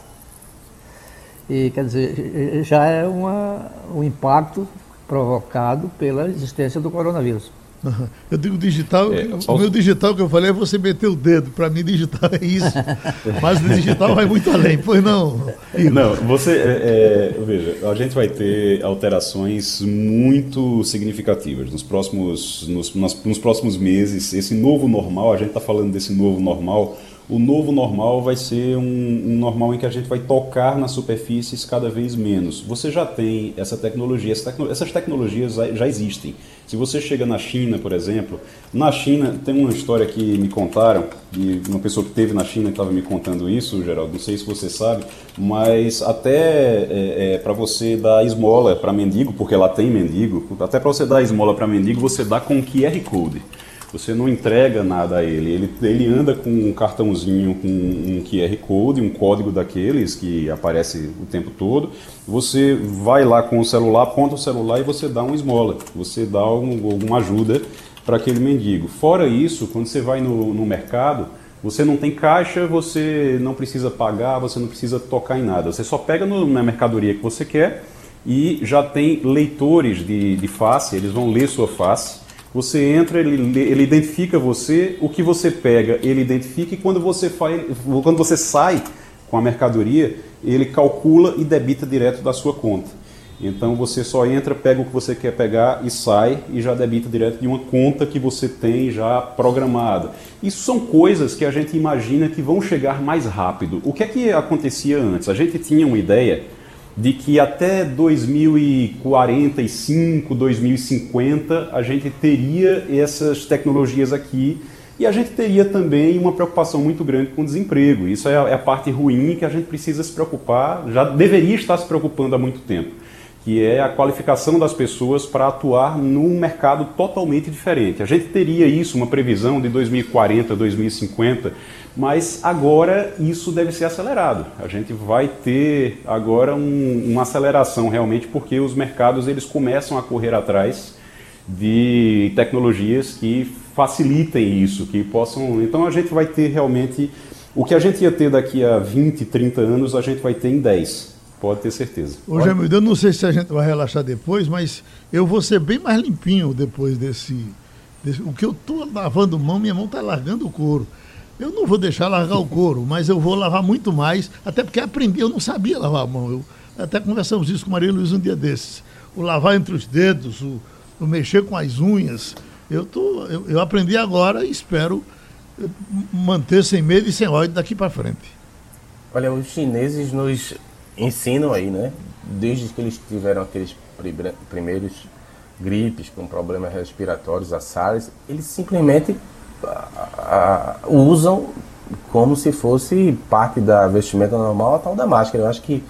E quer dizer, já é uma, um impacto provocado pela existência do coronavírus. Eu digo digital, é, o meu digital que eu falei é você meter o dedo. Para mim, digital é isso. Mas o digital vai muito além, pois não? Igor. Não, você. É, é, veja, a gente vai ter alterações muito significativas nos próximos, nos, nos próximos meses. Esse novo normal, a gente está falando desse novo normal o novo normal vai ser um, um, normal em que a gente vai tocar nas superfícies cada vez menos. Você já tem essa tecnologia, essa tecno, essas tecnologias já existem. Se você chega na China, por exemplo, na China tem uma história que me contaram, de uma pessoa que teve na China estava me contando isso, Geraldo, não sei se você sabe, mas até é, é, para você dar esmola para mendigo, porque lá tem mendigo, até para você dar esmola para mendigo, você dá com QR Code. Você não entrega nada a ele. Ele, ele anda com um cartãozinho com um QR Code, um código daqueles que aparece o tempo todo. Você vai lá com o celular, aponta o celular e você dá uma esmola. Você dá um, alguma ajuda para aquele mendigo. Fora isso, quando você vai no, no mercado, você não tem caixa, você não precisa pagar, você não precisa tocar em nada. Você só pega no, na mercadoria que você quer e já tem leitores de, de face, eles vão ler sua face você entra, ele, ele identifica você, o que você pega, ele identifica e quando você, faz, quando você sai com a mercadoria, ele calcula e debita direto da sua conta. Então você só entra, pega o que você quer pegar e sai e já debita direto de uma conta que você tem já programada. Isso são coisas que a gente imagina que vão chegar mais rápido. O que é que acontecia antes? A gente tinha uma ideia de que até 2045, 2050 a gente teria essas tecnologias aqui e a gente teria também uma preocupação muito grande com o desemprego. Isso é a, é a parte ruim que a gente precisa se preocupar, já deveria estar se preocupando há muito tempo, que é a qualificação das pessoas para atuar num mercado totalmente diferente. A gente teria isso, uma previsão de 2040, 2050 mas agora isso deve ser acelerado. A gente vai ter agora um, uma aceleração realmente porque os mercados eles começam a correr atrás de tecnologias que facilitem isso, que possam. Então a gente vai ter realmente o que a gente ia ter daqui a 20, 30 anos, a gente vai ter em 10. Pode ter certeza. Ô, Jamil, eu não sei se a gente vai relaxar depois, mas eu vou ser bem mais limpinho depois desse. desse o que eu estou lavando mão, minha mão está largando o couro. Eu não vou deixar largar o couro, mas eu vou lavar muito mais, até porque aprendi, eu não sabia lavar a mão. Eu, até conversamos isso com Maria Luiz um dia desses. O lavar entre os dedos, o, o mexer com as unhas. Eu, tô, eu, eu aprendi agora e espero manter sem medo e sem ódio daqui para frente. Olha, os chineses nos ensinam aí, né? Desde que eles tiveram aqueles primeiros gripes com problemas respiratórios, a SARS, eles simplesmente usam como se fosse parte da vestimenta normal a tal da máscara. Eu acho que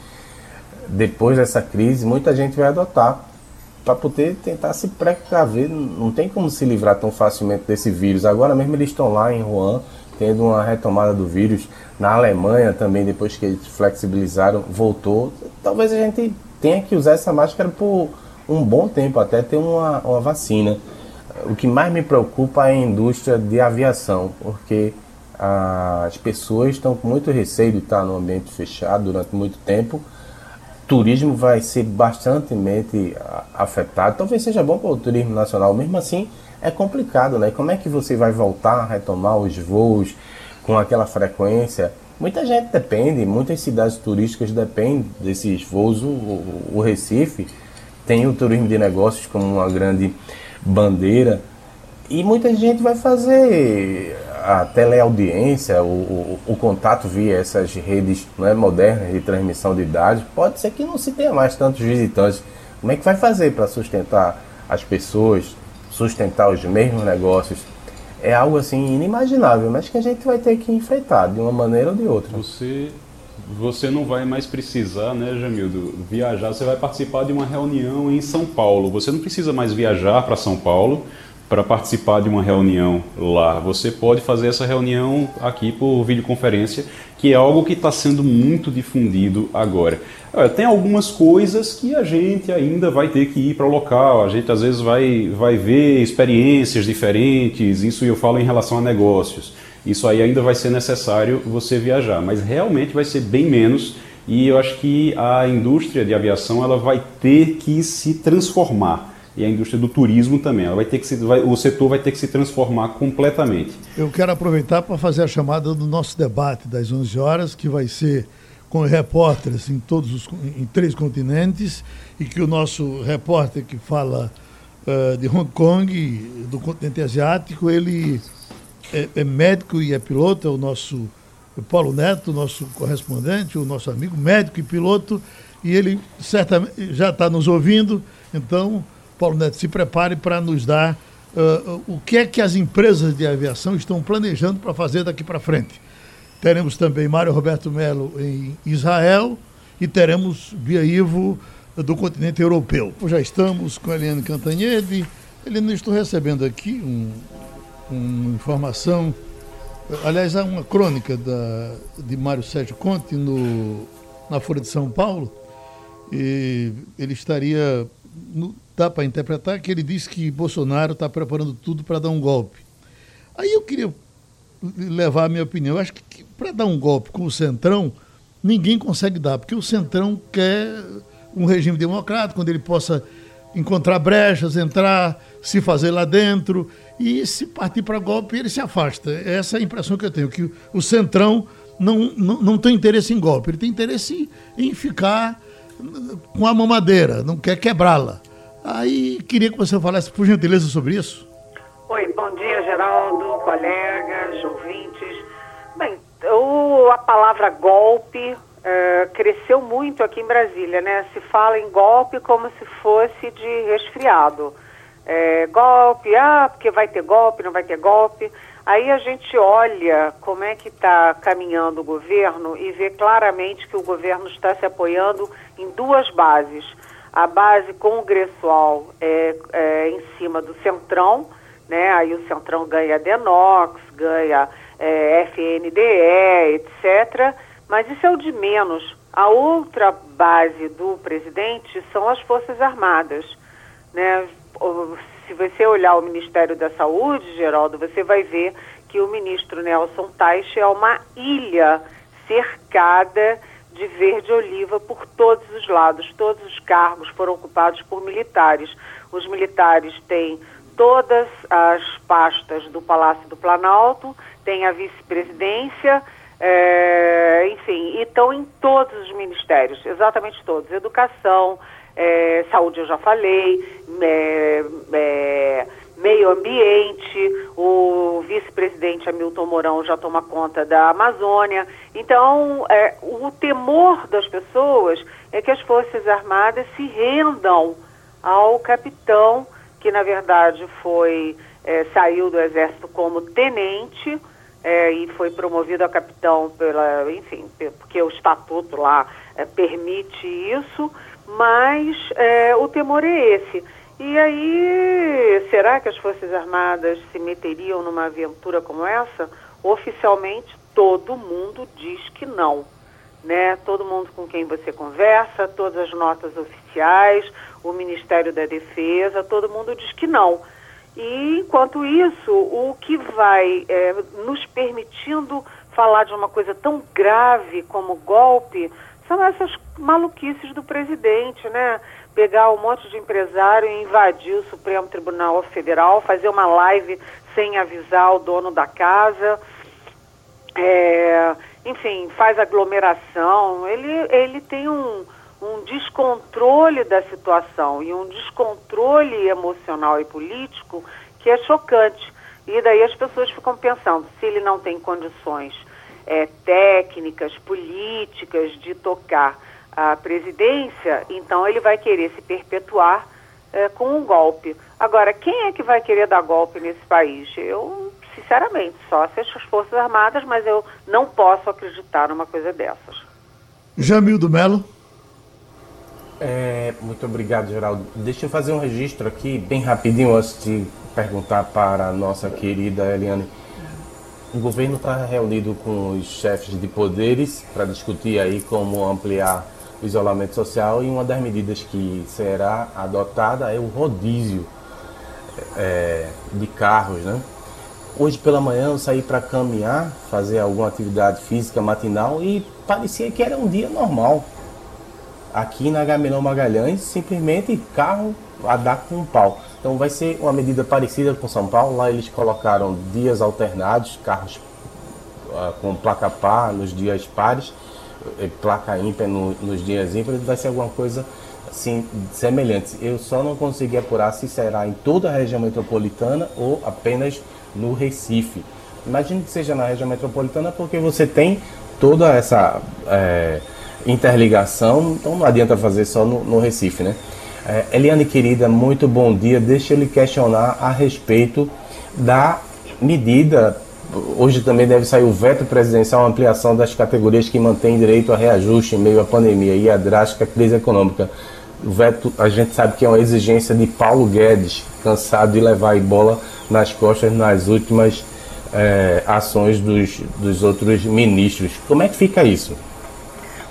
depois dessa crise muita gente vai adotar para poder tentar se precaver. Não tem como se livrar tão facilmente desse vírus. Agora mesmo eles estão lá em Wuhan tendo uma retomada do vírus. Na Alemanha também, depois que eles flexibilizaram, voltou. Talvez a gente tenha que usar essa máscara por um bom tempo, até ter uma, uma vacina o que mais me preocupa é a indústria de aviação, porque as pessoas estão com muito receio de estar no ambiente fechado durante muito tempo. Turismo vai ser bastante afetado. Talvez seja bom para o turismo nacional, mesmo assim é complicado, né? Como é que você vai voltar a retomar os voos com aquela frequência? Muita gente depende, muitas cidades turísticas dependem desses voos. O, o Recife tem o turismo de negócios como uma grande bandeira. E muita gente vai fazer a teleaudiência, o, o, o contato via essas redes é, modernas de transmissão de dados. Pode ser que não se tenha mais tantos visitantes. Como é que vai fazer para sustentar as pessoas, sustentar os mesmos negócios, é algo assim inimaginável, mas que a gente vai ter que enfrentar de uma maneira ou de outra. Você você não vai mais precisar, né, Jamildo, viajar. Você vai participar de uma reunião em São Paulo. Você não precisa mais viajar para São Paulo para participar de uma reunião lá. Você pode fazer essa reunião aqui por videoconferência, que é algo que está sendo muito difundido agora. Tem algumas coisas que a gente ainda vai ter que ir para o local, a gente às vezes vai, vai ver experiências diferentes, isso eu falo em relação a negócios. Isso aí ainda vai ser necessário você viajar, mas realmente vai ser bem menos e eu acho que a indústria de aviação ela vai ter que se transformar e a indústria do turismo também. Ela vai ter que se, vai, o setor vai ter que se transformar completamente. Eu quero aproveitar para fazer a chamada do nosso debate das 11 horas, que vai ser com repórteres em todos os em três continentes e que o nosso repórter que fala uh, de Hong Kong, do continente asiático, ele é, é, médico e é piloto, é o nosso Paulo Neto, nosso correspondente, o nosso amigo médico e piloto, e ele certamente já está nos ouvindo, então Paulo Neto, se prepare para nos dar uh, o que é que as empresas de aviação estão planejando para fazer daqui para frente. Teremos também Mário Roberto Melo em Israel e teremos Bia Ivo do continente europeu. Já estamos com a Eliane Cantanhede. Eliane, estou recebendo aqui um, uma informação, aliás, há uma crônica da, de Mário Sérgio Conte no, na Folha de São Paulo, e ele estaria no, dá para interpretar que ele disse que Bolsonaro está preparando tudo para dar um golpe. Aí eu queria levar a minha opinião. Eu acho que, que para dar um golpe com o Centrão, ninguém consegue dar, porque o Centrão quer um regime democrático, onde ele possa encontrar brechas, entrar, se fazer lá dentro, e se partir para golpe, ele se afasta. Essa é a impressão que eu tenho, que o Centrão não, não, não tem interesse em golpe, ele tem interesse em, ficar com a mamadeira, não quer quebrá-la. Aí queria que você falasse, por gentileza, sobre isso. Oi, bom dia, Geraldo, colegas, ouvintes. Bem, o, a palavra golpe é, cresceu muito aqui em Brasília, né? Se fala em golpe como se fosse de resfriado. É, golpe, ah, porque vai ter golpe, não vai ter golpe. Aí a gente olha como é que está caminhando o governo e vê claramente que o governo está se apoiando em duas bases a base congressual é, é em cima do Centrão, né? Aí o Centrão ganha Denox, ganha é, FNDE, etc. Mas isso é o de menos. A outra base do presidente são as Forças Armadas, né? Se você olhar o Ministério da Saúde, Geraldo, você vai ver que o ministro Nelson Teich é uma ilha cercada de verde oliva por todos os lados. Todos os cargos foram ocupados por militares. Os militares têm todas as pastas do Palácio do Planalto, tem a vice-presidência, é, enfim, e estão em todos os ministérios, exatamente todos. Educação, é, saúde eu já falei, é, é meio ambiente, o vice-presidente Hamilton Mourão já toma conta da Amazônia. Então, é, o temor das pessoas é que as Forças Armadas se rendam ao capitão, que na verdade foi é, saiu do Exército como tenente é, e foi promovido a capitão pela, enfim, porque o estatuto lá é, permite isso, mas é, o temor é esse. E aí, será que as Forças Armadas se meteriam numa aventura como essa? Oficialmente, todo mundo diz que não. Né? Todo mundo com quem você conversa, todas as notas oficiais, o Ministério da Defesa, todo mundo diz que não. E, enquanto isso, o que vai é, nos permitindo falar de uma coisa tão grave como golpe são essas maluquices do presidente, né? pegar um monte de empresário e invadir o Supremo Tribunal Federal, fazer uma live sem avisar o dono da casa. É, enfim, faz aglomeração. Ele, ele tem um, um descontrole da situação e um descontrole emocional e político que é chocante. E daí as pessoas ficam pensando, se ele não tem condições é, técnicas, políticas de tocar a presidência, então ele vai querer se perpetuar é, com um golpe. Agora, quem é que vai querer dar golpe nesse país? Eu, sinceramente, só se as Forças Armadas, mas eu não posso acreditar numa coisa dessas. Jamil do Melo. É, muito obrigado, Geraldo. Deixa eu fazer um registro aqui, bem rapidinho, antes de perguntar para a nossa querida Eliane. O governo está reunido com os chefes de poderes para discutir aí como ampliar o isolamento social e uma das medidas que será adotada é o rodízio é, de carros, né? Hoje pela manhã eu saí para caminhar, fazer alguma atividade física matinal e parecia que era um dia normal. Aqui na Gamelão Magalhães, simplesmente carro a dar com um pau. Então vai ser uma medida parecida com São Paulo. Lá eles colocaram dias alternados, carros uh, com placa par nos dias pares, e placa ímpar no, nos dias ímpares. Vai ser alguma coisa assim semelhante. Eu só não consegui apurar se será em toda a região metropolitana ou apenas no Recife. Imagino que seja na região metropolitana porque você tem toda essa é, interligação, então não adianta fazer só no, no Recife, né? É, Eliane querida, muito bom dia. Deixa eu lhe questionar a respeito da medida. Hoje também deve sair o veto presidencial, ampliação das categorias que mantêm direito a reajuste em meio à pandemia e à drástica crise econômica. O veto, a gente sabe que é uma exigência de Paulo Guedes, cansado de levar a bola nas costas nas últimas é, ações dos, dos outros ministros. Como é que fica isso?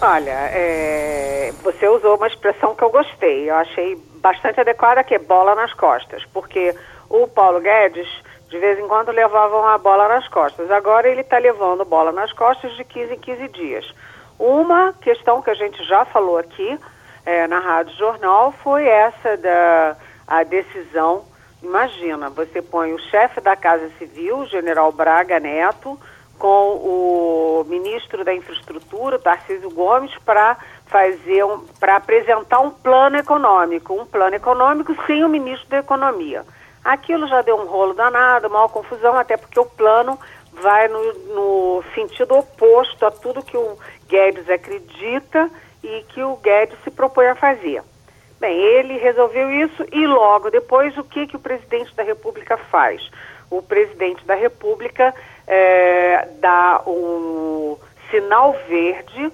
Olha, é, você usou uma expressão que eu gostei, eu achei bastante adequada, que é bola nas costas, porque o Paulo Guedes, de vez em quando, levava uma bola nas costas. Agora ele está levando bola nas costas de 15 em 15 dias. Uma questão que a gente já falou aqui é, na Rádio Jornal foi essa da a decisão. Imagina, você põe o chefe da Casa Civil, o general Braga Neto, com o ministro da Infraestrutura, Tarcísio Gomes, para fazer um, para apresentar um plano econômico, um plano econômico sem o ministro da Economia. Aquilo já deu um rolo danado, uma confusão, até porque o plano vai no, no sentido oposto a tudo que o Guedes acredita e que o Guedes se propõe a fazer. Bem, ele resolveu isso e logo depois o que, que o presidente da República faz? O presidente da República é, dá um sinal verde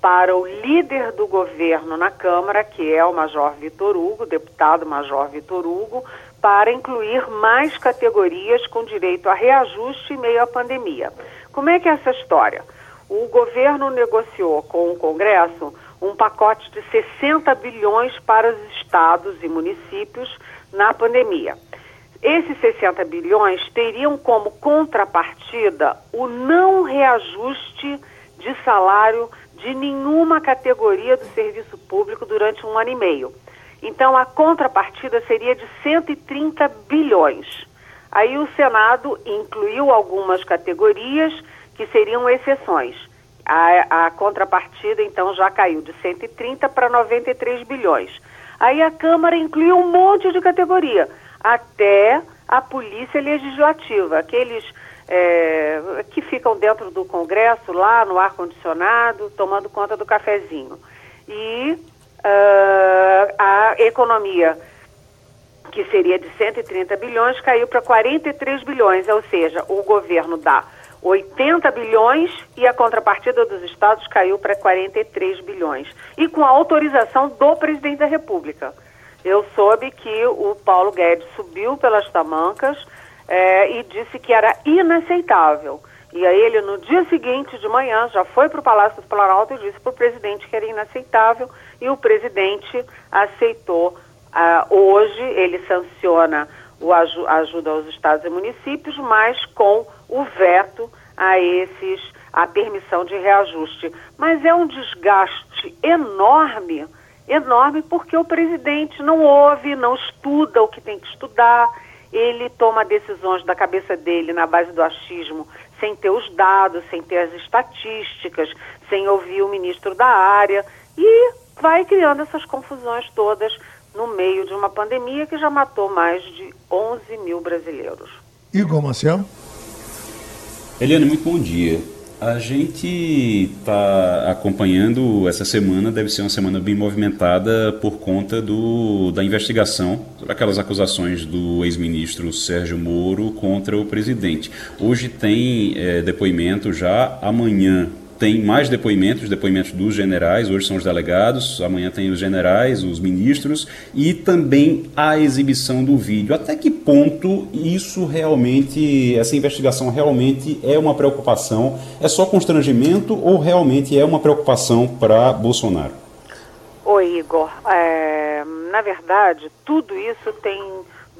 para o líder do governo na Câmara, que é o Major Vitor Hugo, deputado Major Vitor Hugo, para incluir mais categorias com direito a reajuste em meio à pandemia. Como é que é essa história? O governo negociou com o Congresso um pacote de 60 bilhões para os estados e municípios na pandemia. Esses 60 bilhões teriam como contrapartida o não reajuste de salário de nenhuma categoria do serviço público durante um ano e meio. Então, a contrapartida seria de 130 bilhões. Aí o Senado incluiu algumas categorias que seriam exceções. A, a contrapartida, então, já caiu de 130 para 93 bilhões. Aí a Câmara incluiu um monte de categoria até a polícia legislativa, aqueles é, que ficam dentro do Congresso, lá no ar-condicionado, tomando conta do cafezinho. E uh, a economia, que seria de 130 bilhões, caiu para 43 bilhões, ou seja, o governo dá 80 bilhões e a contrapartida dos estados caiu para 43 bilhões. E com a autorização do presidente da República eu soube que o Paulo Guedes subiu pelas tamancas é, e disse que era inaceitável. E aí ele, no dia seguinte de manhã, já foi para o Palácio do Planalto e disse para o presidente que era inaceitável e o presidente aceitou. Uh, hoje ele sanciona o aju ajuda aos estados e municípios, mas com o veto a esses, a permissão de reajuste. Mas é um desgaste enorme enorme porque o presidente não ouve, não estuda o que tem que estudar, ele toma decisões da cabeça dele na base do achismo, sem ter os dados, sem ter as estatísticas, sem ouvir o ministro da área e vai criando essas confusões todas no meio de uma pandemia que já matou mais de 11 mil brasileiros. Igor Marcel? Eliane, muito bom dia. A gente está acompanhando essa semana, deve ser uma semana bem movimentada por conta do, da investigação, aquelas acusações do ex-ministro Sérgio Moro contra o presidente. Hoje tem é, depoimento já, amanhã tem mais depoimentos, depoimentos dos generais, hoje são os delegados, amanhã tem os generais, os ministros e também a exibição do vídeo. Até que ponto isso realmente, essa investigação realmente é uma preocupação? É só constrangimento ou realmente é uma preocupação para Bolsonaro? Oi, Igor. É, na verdade, tudo isso tem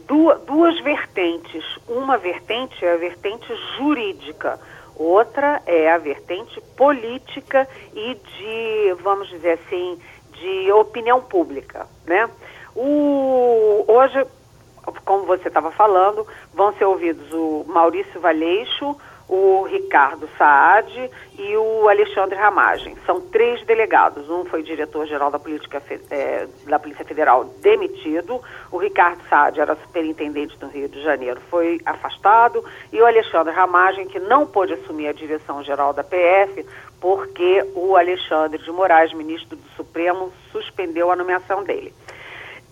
duas, duas vertentes. Uma vertente é a vertente jurídica Outra é a vertente política e de, vamos dizer assim, de opinião pública, né? O, hoje, como você estava falando, vão ser ouvidos o Maurício Valeixo, o Ricardo Saad e o Alexandre Ramagem. São três delegados. Um foi diretor-geral da, é, da Polícia Federal demitido, o Ricardo Saad era superintendente do Rio de Janeiro, foi afastado, e o Alexandre Ramagem, que não pôde assumir a direção-geral da PF, porque o Alexandre de Moraes, ministro do Supremo, suspendeu a nomeação dele.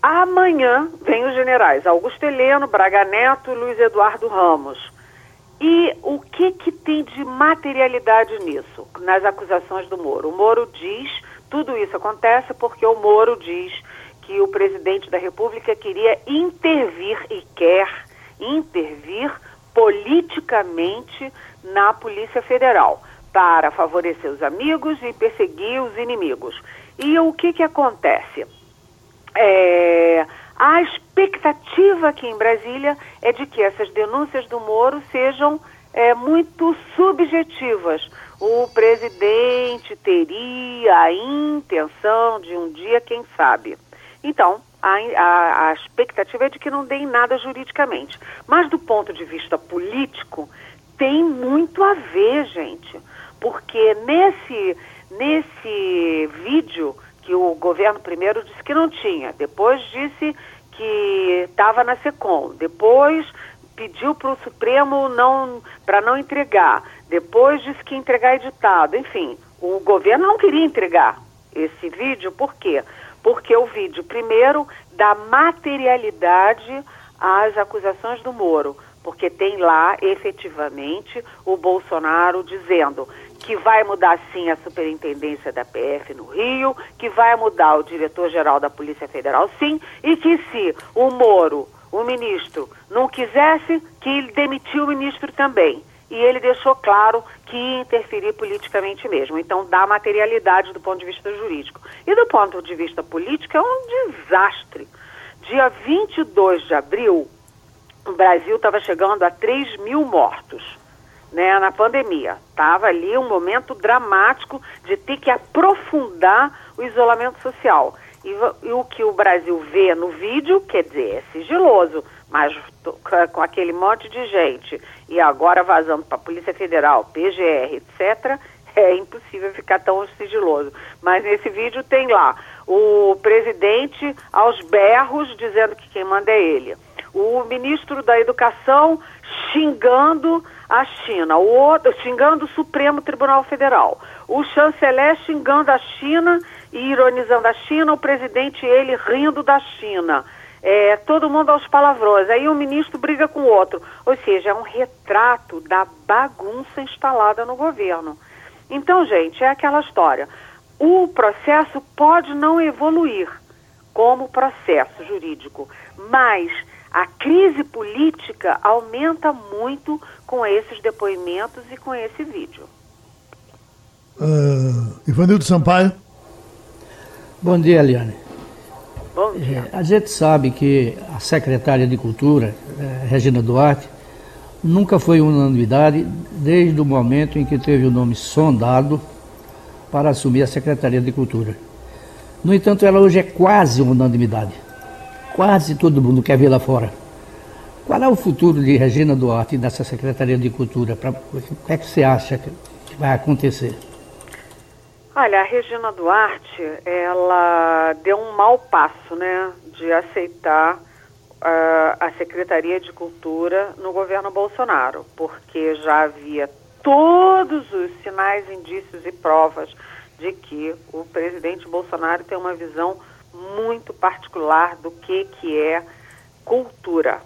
Amanhã vem os generais Augusto Heleno, Braga Neto e Luiz Eduardo Ramos. E o que, que tem de materialidade nisso, nas acusações do Moro? O Moro diz, tudo isso acontece porque o Moro diz que o presidente da República queria intervir e quer intervir politicamente na Polícia Federal para favorecer os amigos e perseguir os inimigos. E o que, que acontece? É, a expectativa aqui em Brasília é de que essas denúncias do Moro sejam é, muito subjetivas. O presidente teria a intenção de um dia, quem sabe. Então, a, a, a expectativa é de que não deem nada juridicamente. Mas do ponto de vista político, tem muito a ver, gente. Porque nesse, nesse vídeo que o governo primeiro disse que não tinha, depois disse que estava na SECOM, depois pediu para o Supremo não para não entregar, depois disse que entregar editado, enfim, o governo não queria entregar esse vídeo, por quê? Porque o vídeo, primeiro, dá materialidade às acusações do Moro, porque tem lá efetivamente o Bolsonaro dizendo que vai mudar sim a superintendência da PF no Rio, que vai mudar o diretor-geral da Polícia Federal sim, e que se o Moro, o ministro, não quisesse, que ele demitiu o ministro também. E ele deixou claro que ia interferir politicamente mesmo. Então dá materialidade do ponto de vista jurídico. E do ponto de vista político é um desastre. Dia 22 de abril, o Brasil estava chegando a 3 mil mortos né, na pandemia. Estava ali um momento dramático de ter que aprofundar o isolamento social. E, e, o que o Brasil vê no vídeo, quer dizer, é sigiloso, mas com aquele monte de gente e agora vazando para a Polícia Federal, PGR, etc., é impossível ficar tão sigiloso. Mas nesse vídeo tem lá o presidente aos berros dizendo que quem manda é ele. O ministro da Educação xingando a China, o outro xingando o Supremo Tribunal Federal, o chanceler xingando a China e ironizando a China, o presidente ele rindo da China. É, todo mundo aos palavrões. Aí um ministro briga com o outro. Ou seja, é um retrato da bagunça instalada no governo. Então, gente, é aquela história. O processo pode não evoluir como processo jurídico, mas a crise política aumenta muito com esses depoimentos e com esse vídeo. Uh, Ivanildo Sampaio. Bom dia, Eliane. Bom dia. É, a gente sabe que a secretária de Cultura, é, Regina Duarte, nunca foi unanimidade desde o momento em que teve o nome sondado para assumir a Secretaria de Cultura. No entanto, ela hoje é quase unanimidade. Quase todo mundo quer vê-la fora. Qual é o futuro de Regina Duarte nessa Secretaria de Cultura? Pra, o que é que você acha que vai acontecer? Olha, a Regina Duarte, ela deu um mau passo, né, de aceitar uh, a Secretaria de Cultura no governo Bolsonaro, porque já havia todos os sinais, indícios e provas de que o presidente Bolsonaro tem uma visão muito particular do que, que é cultura.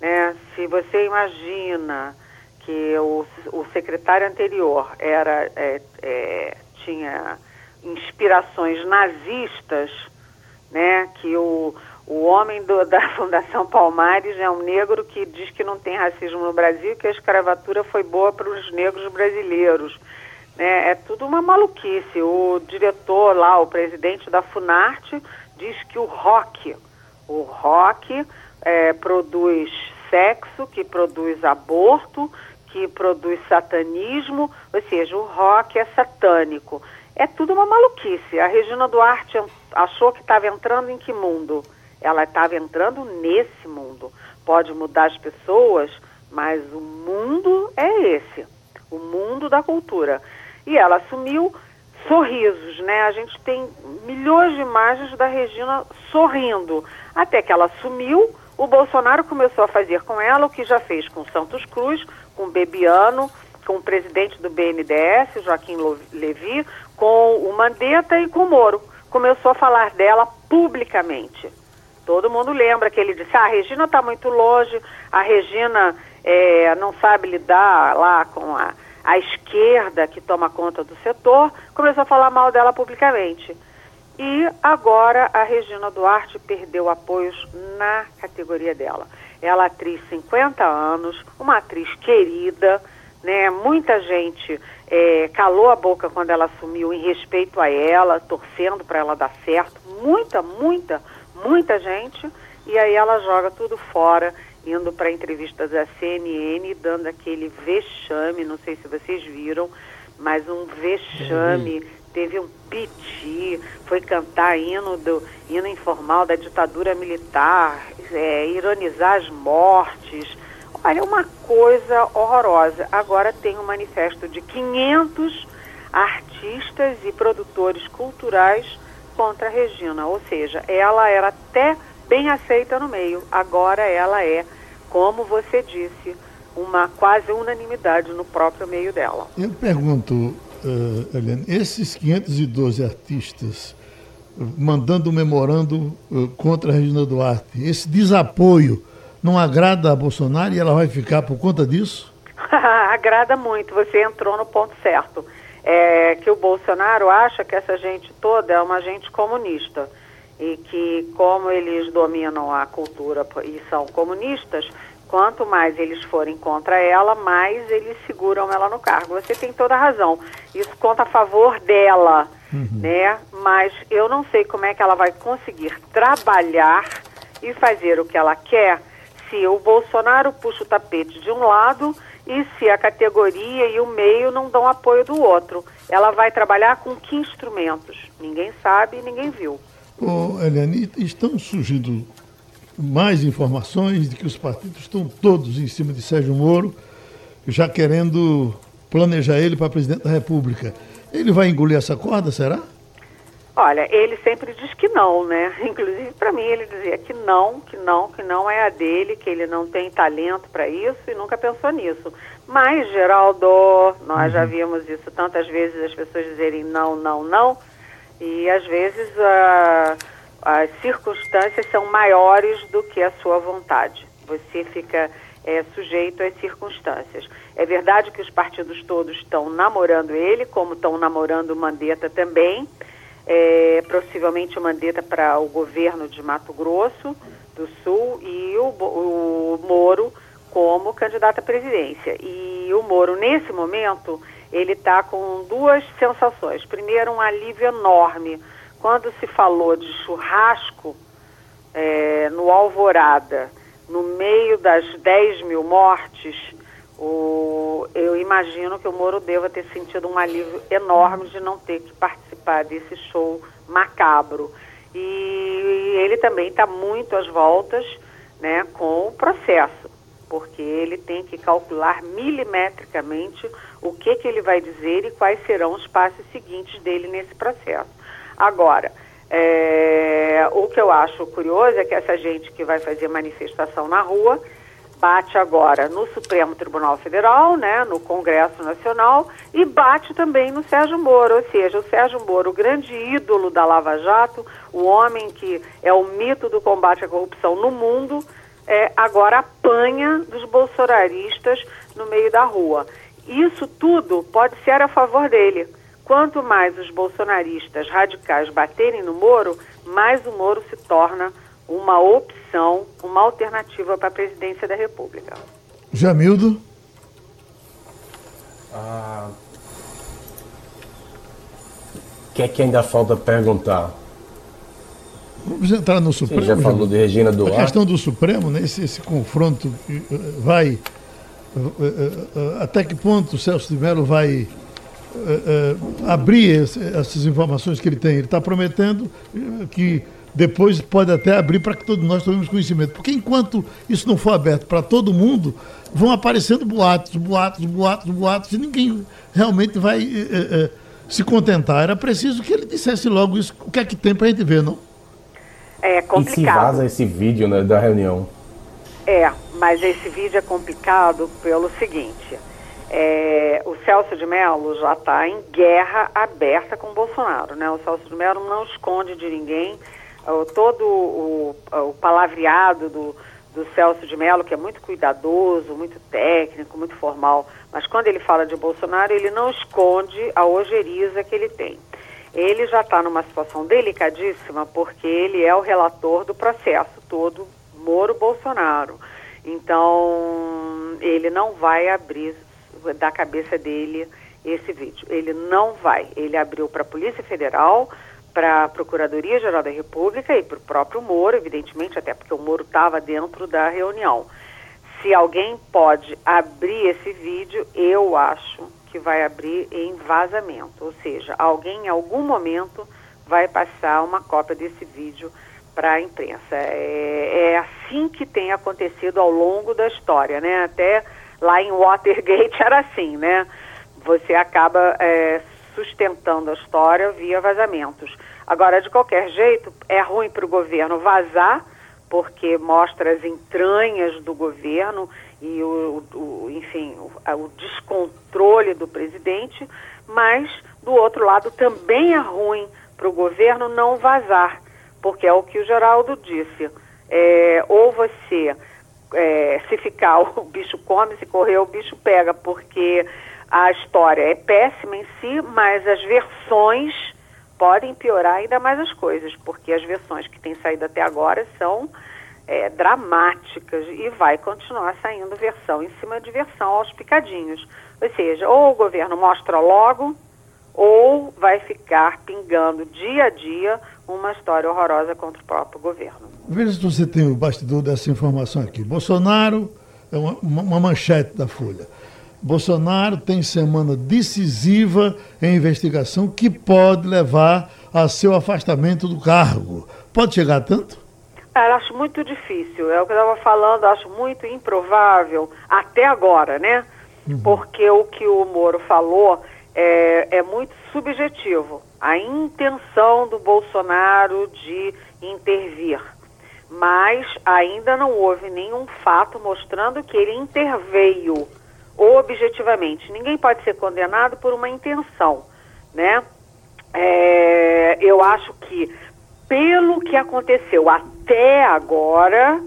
Né? Se você imagina que o, o secretário anterior era é, é, tinha inspirações nazistas, né? Que o, o homem do, da Fundação Palmares é um negro que diz que não tem racismo no Brasil, que a escravatura foi boa para os negros brasileiros. Né? É tudo uma maluquice. O diretor lá, o presidente da Funarte, diz que o rock, o rock é, produz sexo, que produz aborto, que produz satanismo, ou seja, o rock é satânico. É tudo uma maluquice. A Regina Duarte achou que estava entrando em que mundo? Ela estava entrando nesse mundo. Pode mudar as pessoas, mas o mundo é esse o mundo da cultura. E ela assumiu sorrisos, né? A gente tem milhões de imagens da Regina sorrindo. Até que ela assumiu, o Bolsonaro começou a fazer com ela o que já fez com Santos Cruz, com Bebiano, com o presidente do BNDES, Joaquim Levi, com o Mandetta e com o Moro. Começou a falar dela publicamente. Todo mundo lembra que ele disse: ah, a Regina está muito longe, a Regina é, não sabe lidar lá com a, a esquerda que toma conta do setor. Começou a falar mal dela publicamente. E agora a Regina Duarte perdeu apoios na categoria dela. Ela é atriz 50 anos, uma atriz querida, né? Muita gente é, calou a boca quando ela assumiu em respeito a ela, torcendo para ela dar certo. Muita, muita, muita gente. E aí ela joga tudo fora, indo para entrevistas da CNN, dando aquele vexame, não sei se vocês viram, mas um vexame. Teve um piti, foi cantar hino, do, hino informal da ditadura militar, é, ironizar as mortes Olha, uma coisa horrorosa. Agora tem um manifesto de 500 artistas e produtores culturais contra a Regina. Ou seja, ela era até bem aceita no meio. Agora ela é, como você disse, uma quase unanimidade no próprio meio dela. Eu pergunto, uh, Helene, esses 512 artistas mandando um memorando uh, contra a Regina Duarte, esse desapoio não agrada a Bolsonaro e ela vai ficar por conta disso? agrada muito, você entrou no ponto certo. É que o Bolsonaro acha que essa gente toda é uma gente comunista e que como eles dominam a cultura e são comunistas, quanto mais eles forem contra ela, mais eles seguram ela no cargo. Você tem toda a razão. Isso conta a favor dela, uhum. né? Mas eu não sei como é que ela vai conseguir trabalhar e fazer o que ela quer se o Bolsonaro puxa o tapete de um lado e se a categoria e o meio não dão apoio do outro. Ela vai trabalhar com que instrumentos? Ninguém sabe e ninguém viu. Ô, Eliane, estão surgindo mais informações de que os partidos estão todos em cima de Sérgio Moro, já querendo planejar ele para presidente da República. Ele vai engolir essa corda, será? Olha, ele sempre diz que não, né? Inclusive para mim ele dizia que não, que não, que não é a dele, que ele não tem talento para isso e nunca pensou nisso. Mas, Geraldo, nós uhum. já vimos isso tantas vezes, as pessoas dizerem não, não, não, e às vezes uh, as circunstâncias são maiores do que a sua vontade. Você fica é, sujeito às circunstâncias. É verdade que os partidos todos estão namorando ele, como estão namorando o Mandetta também, é, possivelmente o Mandetta para o governo de Mato Grosso do Sul e o, o Moro como candidato à presidência. E o Moro, nesse momento, ele está com duas sensações. Primeiro, um alívio enorme. Quando se falou de churrasco é, no Alvorada, no meio das 10 mil mortes, o, eu imagino que o Moro deva ter sentido um alívio enorme de não ter que participar desse show macabro. E ele também está muito às voltas né, com o processo, porque ele tem que calcular milimetricamente o que, que ele vai dizer e quais serão os passos seguintes dele nesse processo. Agora, é, o que eu acho curioso é que essa gente que vai fazer manifestação na rua bate agora no Supremo Tribunal Federal, né, no Congresso Nacional, e bate também no Sérgio Moro, ou seja, o Sérgio Moro, o grande ídolo da Lava Jato, o homem que é o mito do combate à corrupção no mundo, é, agora apanha dos bolsonaristas no meio da rua. Isso tudo pode ser a favor dele. Quanto mais os bolsonaristas radicais baterem no Moro, mais o Moro se torna uma opção, uma alternativa para a presidência da República. Jamildo? Ah, o que é que ainda falta perguntar? Vamos entrar no Supremo. Você já falou de Regina Duarte. A questão do Supremo, né, esse, esse confronto eh, vai. Eh, eh, até que ponto o Celso de Mello vai abrir essas informações que ele tem? Ele está prometendo que depois pode até abrir para que todos nós tomemos conhecimento. Porque enquanto isso não for aberto para todo mundo, vão aparecendo boatos, boatos, boatos, boatos, e ninguém realmente vai se contentar. Era preciso que ele dissesse logo isso, o que é que tem para a gente ver, não? É complicado. E se vaza esse vídeo né, da reunião? É, mas esse vídeo é complicado pelo seguinte. É, o Celso de Mello já está em guerra aberta com o Bolsonaro, né? O Celso de Mello não esconde de ninguém todo o, o palavreado do, do Celso de Mello, que é muito cuidadoso, muito técnico, muito formal, mas quando ele fala de Bolsonaro, ele não esconde a ojeriza que ele tem ele já está numa situação delicadíssima porque ele é o relator do processo todo Moro-Bolsonaro. Então, ele não vai abrir da cabeça dele esse vídeo. Ele não vai. Ele abriu para a Polícia Federal, para a Procuradoria-Geral da República e para o próprio Moro, evidentemente, até porque o Moro estava dentro da reunião. Se alguém pode abrir esse vídeo, eu acho que vai abrir em vazamento, ou seja, alguém em algum momento vai passar uma cópia desse vídeo para a imprensa. É, é, assim que tem acontecido ao longo da história, né? Até lá em Watergate era assim, né? Você acaba é, sustentando a história via vazamentos. Agora, de qualquer jeito, é ruim para o governo vazar, porque mostra as entranhas do governo e o, o enfim, o, o, descontrole do presidente, mas do outro lado também é ruim para o governo não vazar, porque é o que o Geraldo disse. É, ou você, é, se ficar, o bicho come, se correr, o bicho pega, porque a história é péssima em si, mas as versões podem piorar ainda mais as coisas, porque as versões que têm saído até agora são é, dramáticas e vai continuar saindo versão em cima de versão aos picadinhos. Ou seja, ou o governo mostra logo, ou vai ficar pingando dia a dia uma história horrorosa contra o próprio governo. Veja se você tem o bastidor dessa informação aqui. Bolsonaro é uma, uma manchete da Folha. Bolsonaro tem semana decisiva em investigação que pode levar a seu afastamento do cargo. Pode chegar a tanto? Eu acho muito difícil. É o que eu estava falando, acho muito improvável até agora, né? Uhum. Porque o que o Moro falou é, é muito subjetivo. A intenção do Bolsonaro de intervir. Mas ainda não houve nenhum fato mostrando que ele interveio objetivamente. Ninguém pode ser condenado por uma intenção, né? É, eu acho que pelo que aconteceu até agora,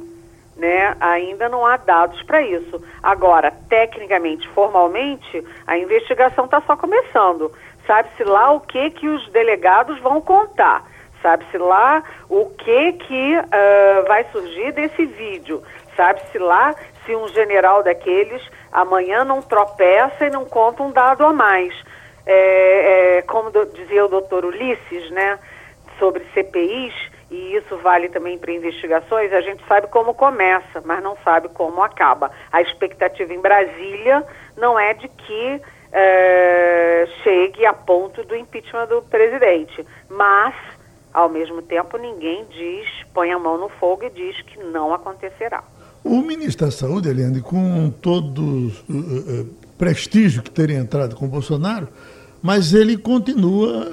né, ainda não há dados para isso. Agora, tecnicamente, formalmente, a investigação está só começando. Sabe-se lá o que que os delegados vão contar. Sabe-se lá o que que uh, vai surgir desse vídeo. Sabe-se lá se um general daqueles amanhã não tropeça e não conta um dado a mais. É, é, como do, dizia o doutor Ulisses, né? sobre CPIs, e isso vale também para investigações, a gente sabe como começa, mas não sabe como acaba. A expectativa em Brasília não é de que é, chegue a ponto do impeachment do presidente, mas, ao mesmo tempo, ninguém diz, põe a mão no fogo e diz que não acontecerá. O ministro da Saúde, Eliane, com todo o uh, uh, prestígio que teria entrado com Bolsonaro, mas ele continua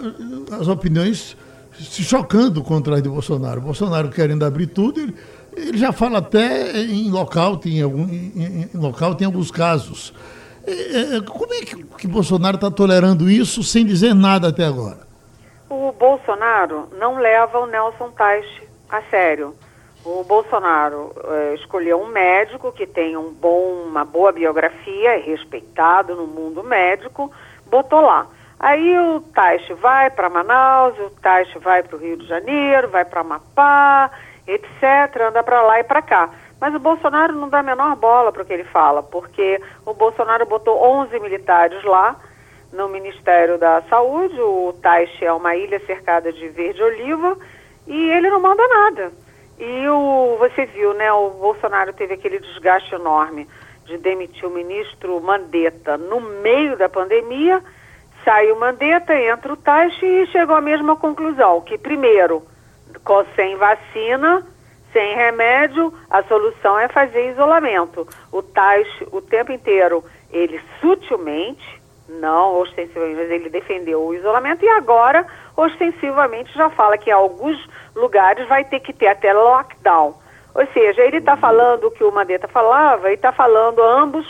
as opiniões se chocando contra as de Bolsonaro. Bolsonaro querendo abrir tudo, ele, Ele já fala até em local, tem algum, em, em local tem alguns casos. É, é, como é que, que Bolsonaro está tolerando isso sem dizer nada até agora? O Bolsonaro não leva o Nelson Teich a sério. O Bolsonaro é, escolheu um médico que tem um bom, uma boa biografia, é respeitado no mundo médico, botou lá. Aí o Teich vai para Manaus, o Teich vai para o Rio de Janeiro, vai para Amapá, etc., anda para lá e para cá. Mas o Bolsonaro não dá a menor bola para o que ele fala, porque o Bolsonaro botou 11 militares lá no Ministério da Saúde, o Taixe é uma ilha cercada de verde-oliva, e ele não manda nada. E o, você viu, né, o Bolsonaro teve aquele desgaste enorme de demitir o ministro Mandetta no meio da pandemia, sai o Mandetta, entra o Taixe e chegou à mesma conclusão, que primeiro, sem vacina, sem remédio, a solução é fazer isolamento. O Tais, o tempo inteiro, ele sutilmente, não ostensivamente, mas ele defendeu o isolamento e agora, ostensivamente, já fala que em alguns lugares vai ter que ter até lockdown. Ou seja, ele está falando o que o Mandetta falava e está falando, ambos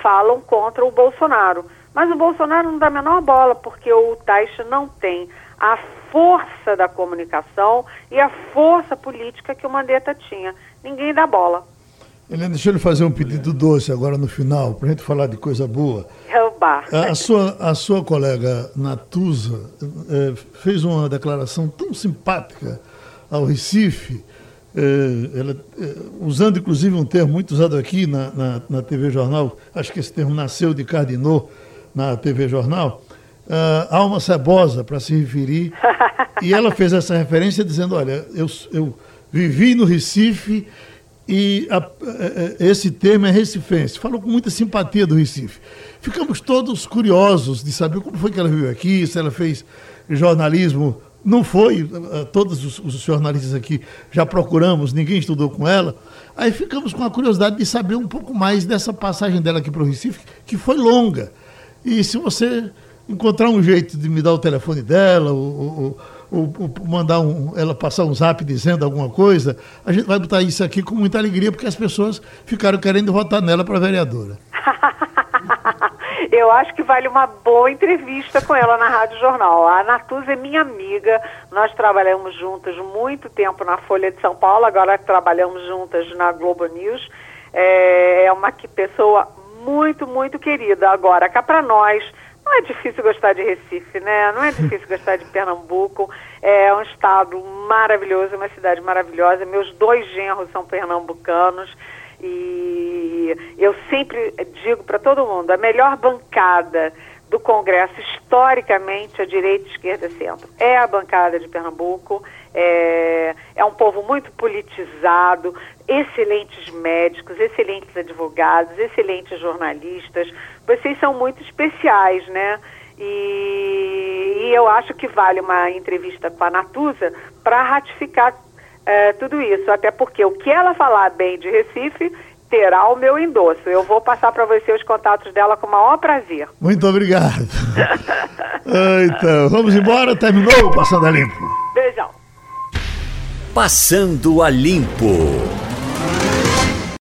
falam contra o Bolsonaro. Mas o Bolsonaro não dá a menor bola, porque o Taixa não tem a força da comunicação e a força política que o Mandetta tinha. Ninguém dá bola. Helena, deixa eu lhe fazer um pedido doce agora no final, para a gente falar de coisa boa. É o bar. A, sua, a sua colega Natuza é, fez uma declaração tão simpática ao Recife, é, ela, é, usando inclusive um termo muito usado aqui na, na, na TV Jornal, acho que esse termo nasceu de Cardinô na TV Jornal, uh, alma cebosa para se referir. e ela fez essa referência dizendo: olha, eu, eu vivi no Recife e a, a, esse termo é recifense. Falou com muita simpatia do Recife. Ficamos todos curiosos de saber como foi que ela veio aqui, se ela fez jornalismo. Não foi, todos os, os jornalistas aqui já procuramos, ninguém estudou com ela. Aí ficamos com a curiosidade de saber um pouco mais dessa passagem dela aqui para o Recife, que foi longa. E se você encontrar um jeito de me dar o telefone dela, ou, ou, ou, mandar um, ela passar um zap dizendo alguma coisa, a gente vai botar isso aqui com muita alegria, porque as pessoas ficaram querendo votar nela para vereadora. Eu acho que vale uma boa entrevista com ela na Rádio Jornal. A Natuza é minha amiga, nós trabalhamos juntas muito tempo na Folha de São Paulo, agora trabalhamos juntas na Globo News. É, é uma pessoa muito, muito querida. Agora, cá para nós, não é difícil gostar de Recife, né? Não é difícil gostar de Pernambuco. É um estado maravilhoso, uma cidade maravilhosa. Meus dois genros são pernambucanos. E eu sempre digo para todo mundo, a melhor bancada do Congresso, historicamente, a direita, esquerda, centro, é a bancada de Pernambuco. É, é um povo muito politizado, excelentes médicos, excelentes advogados, excelentes jornalistas. Vocês são muito especiais, né? E, e eu acho que vale uma entrevista com a Natuza para ratificar é, tudo isso. Até porque o que ela falar bem de Recife terá o meu endosso. Eu vou passar para você os contatos dela com o maior prazer. Muito obrigado. então, vamos embora. Terminou o Passando a Limpo. Beijão. Passando a Limpo.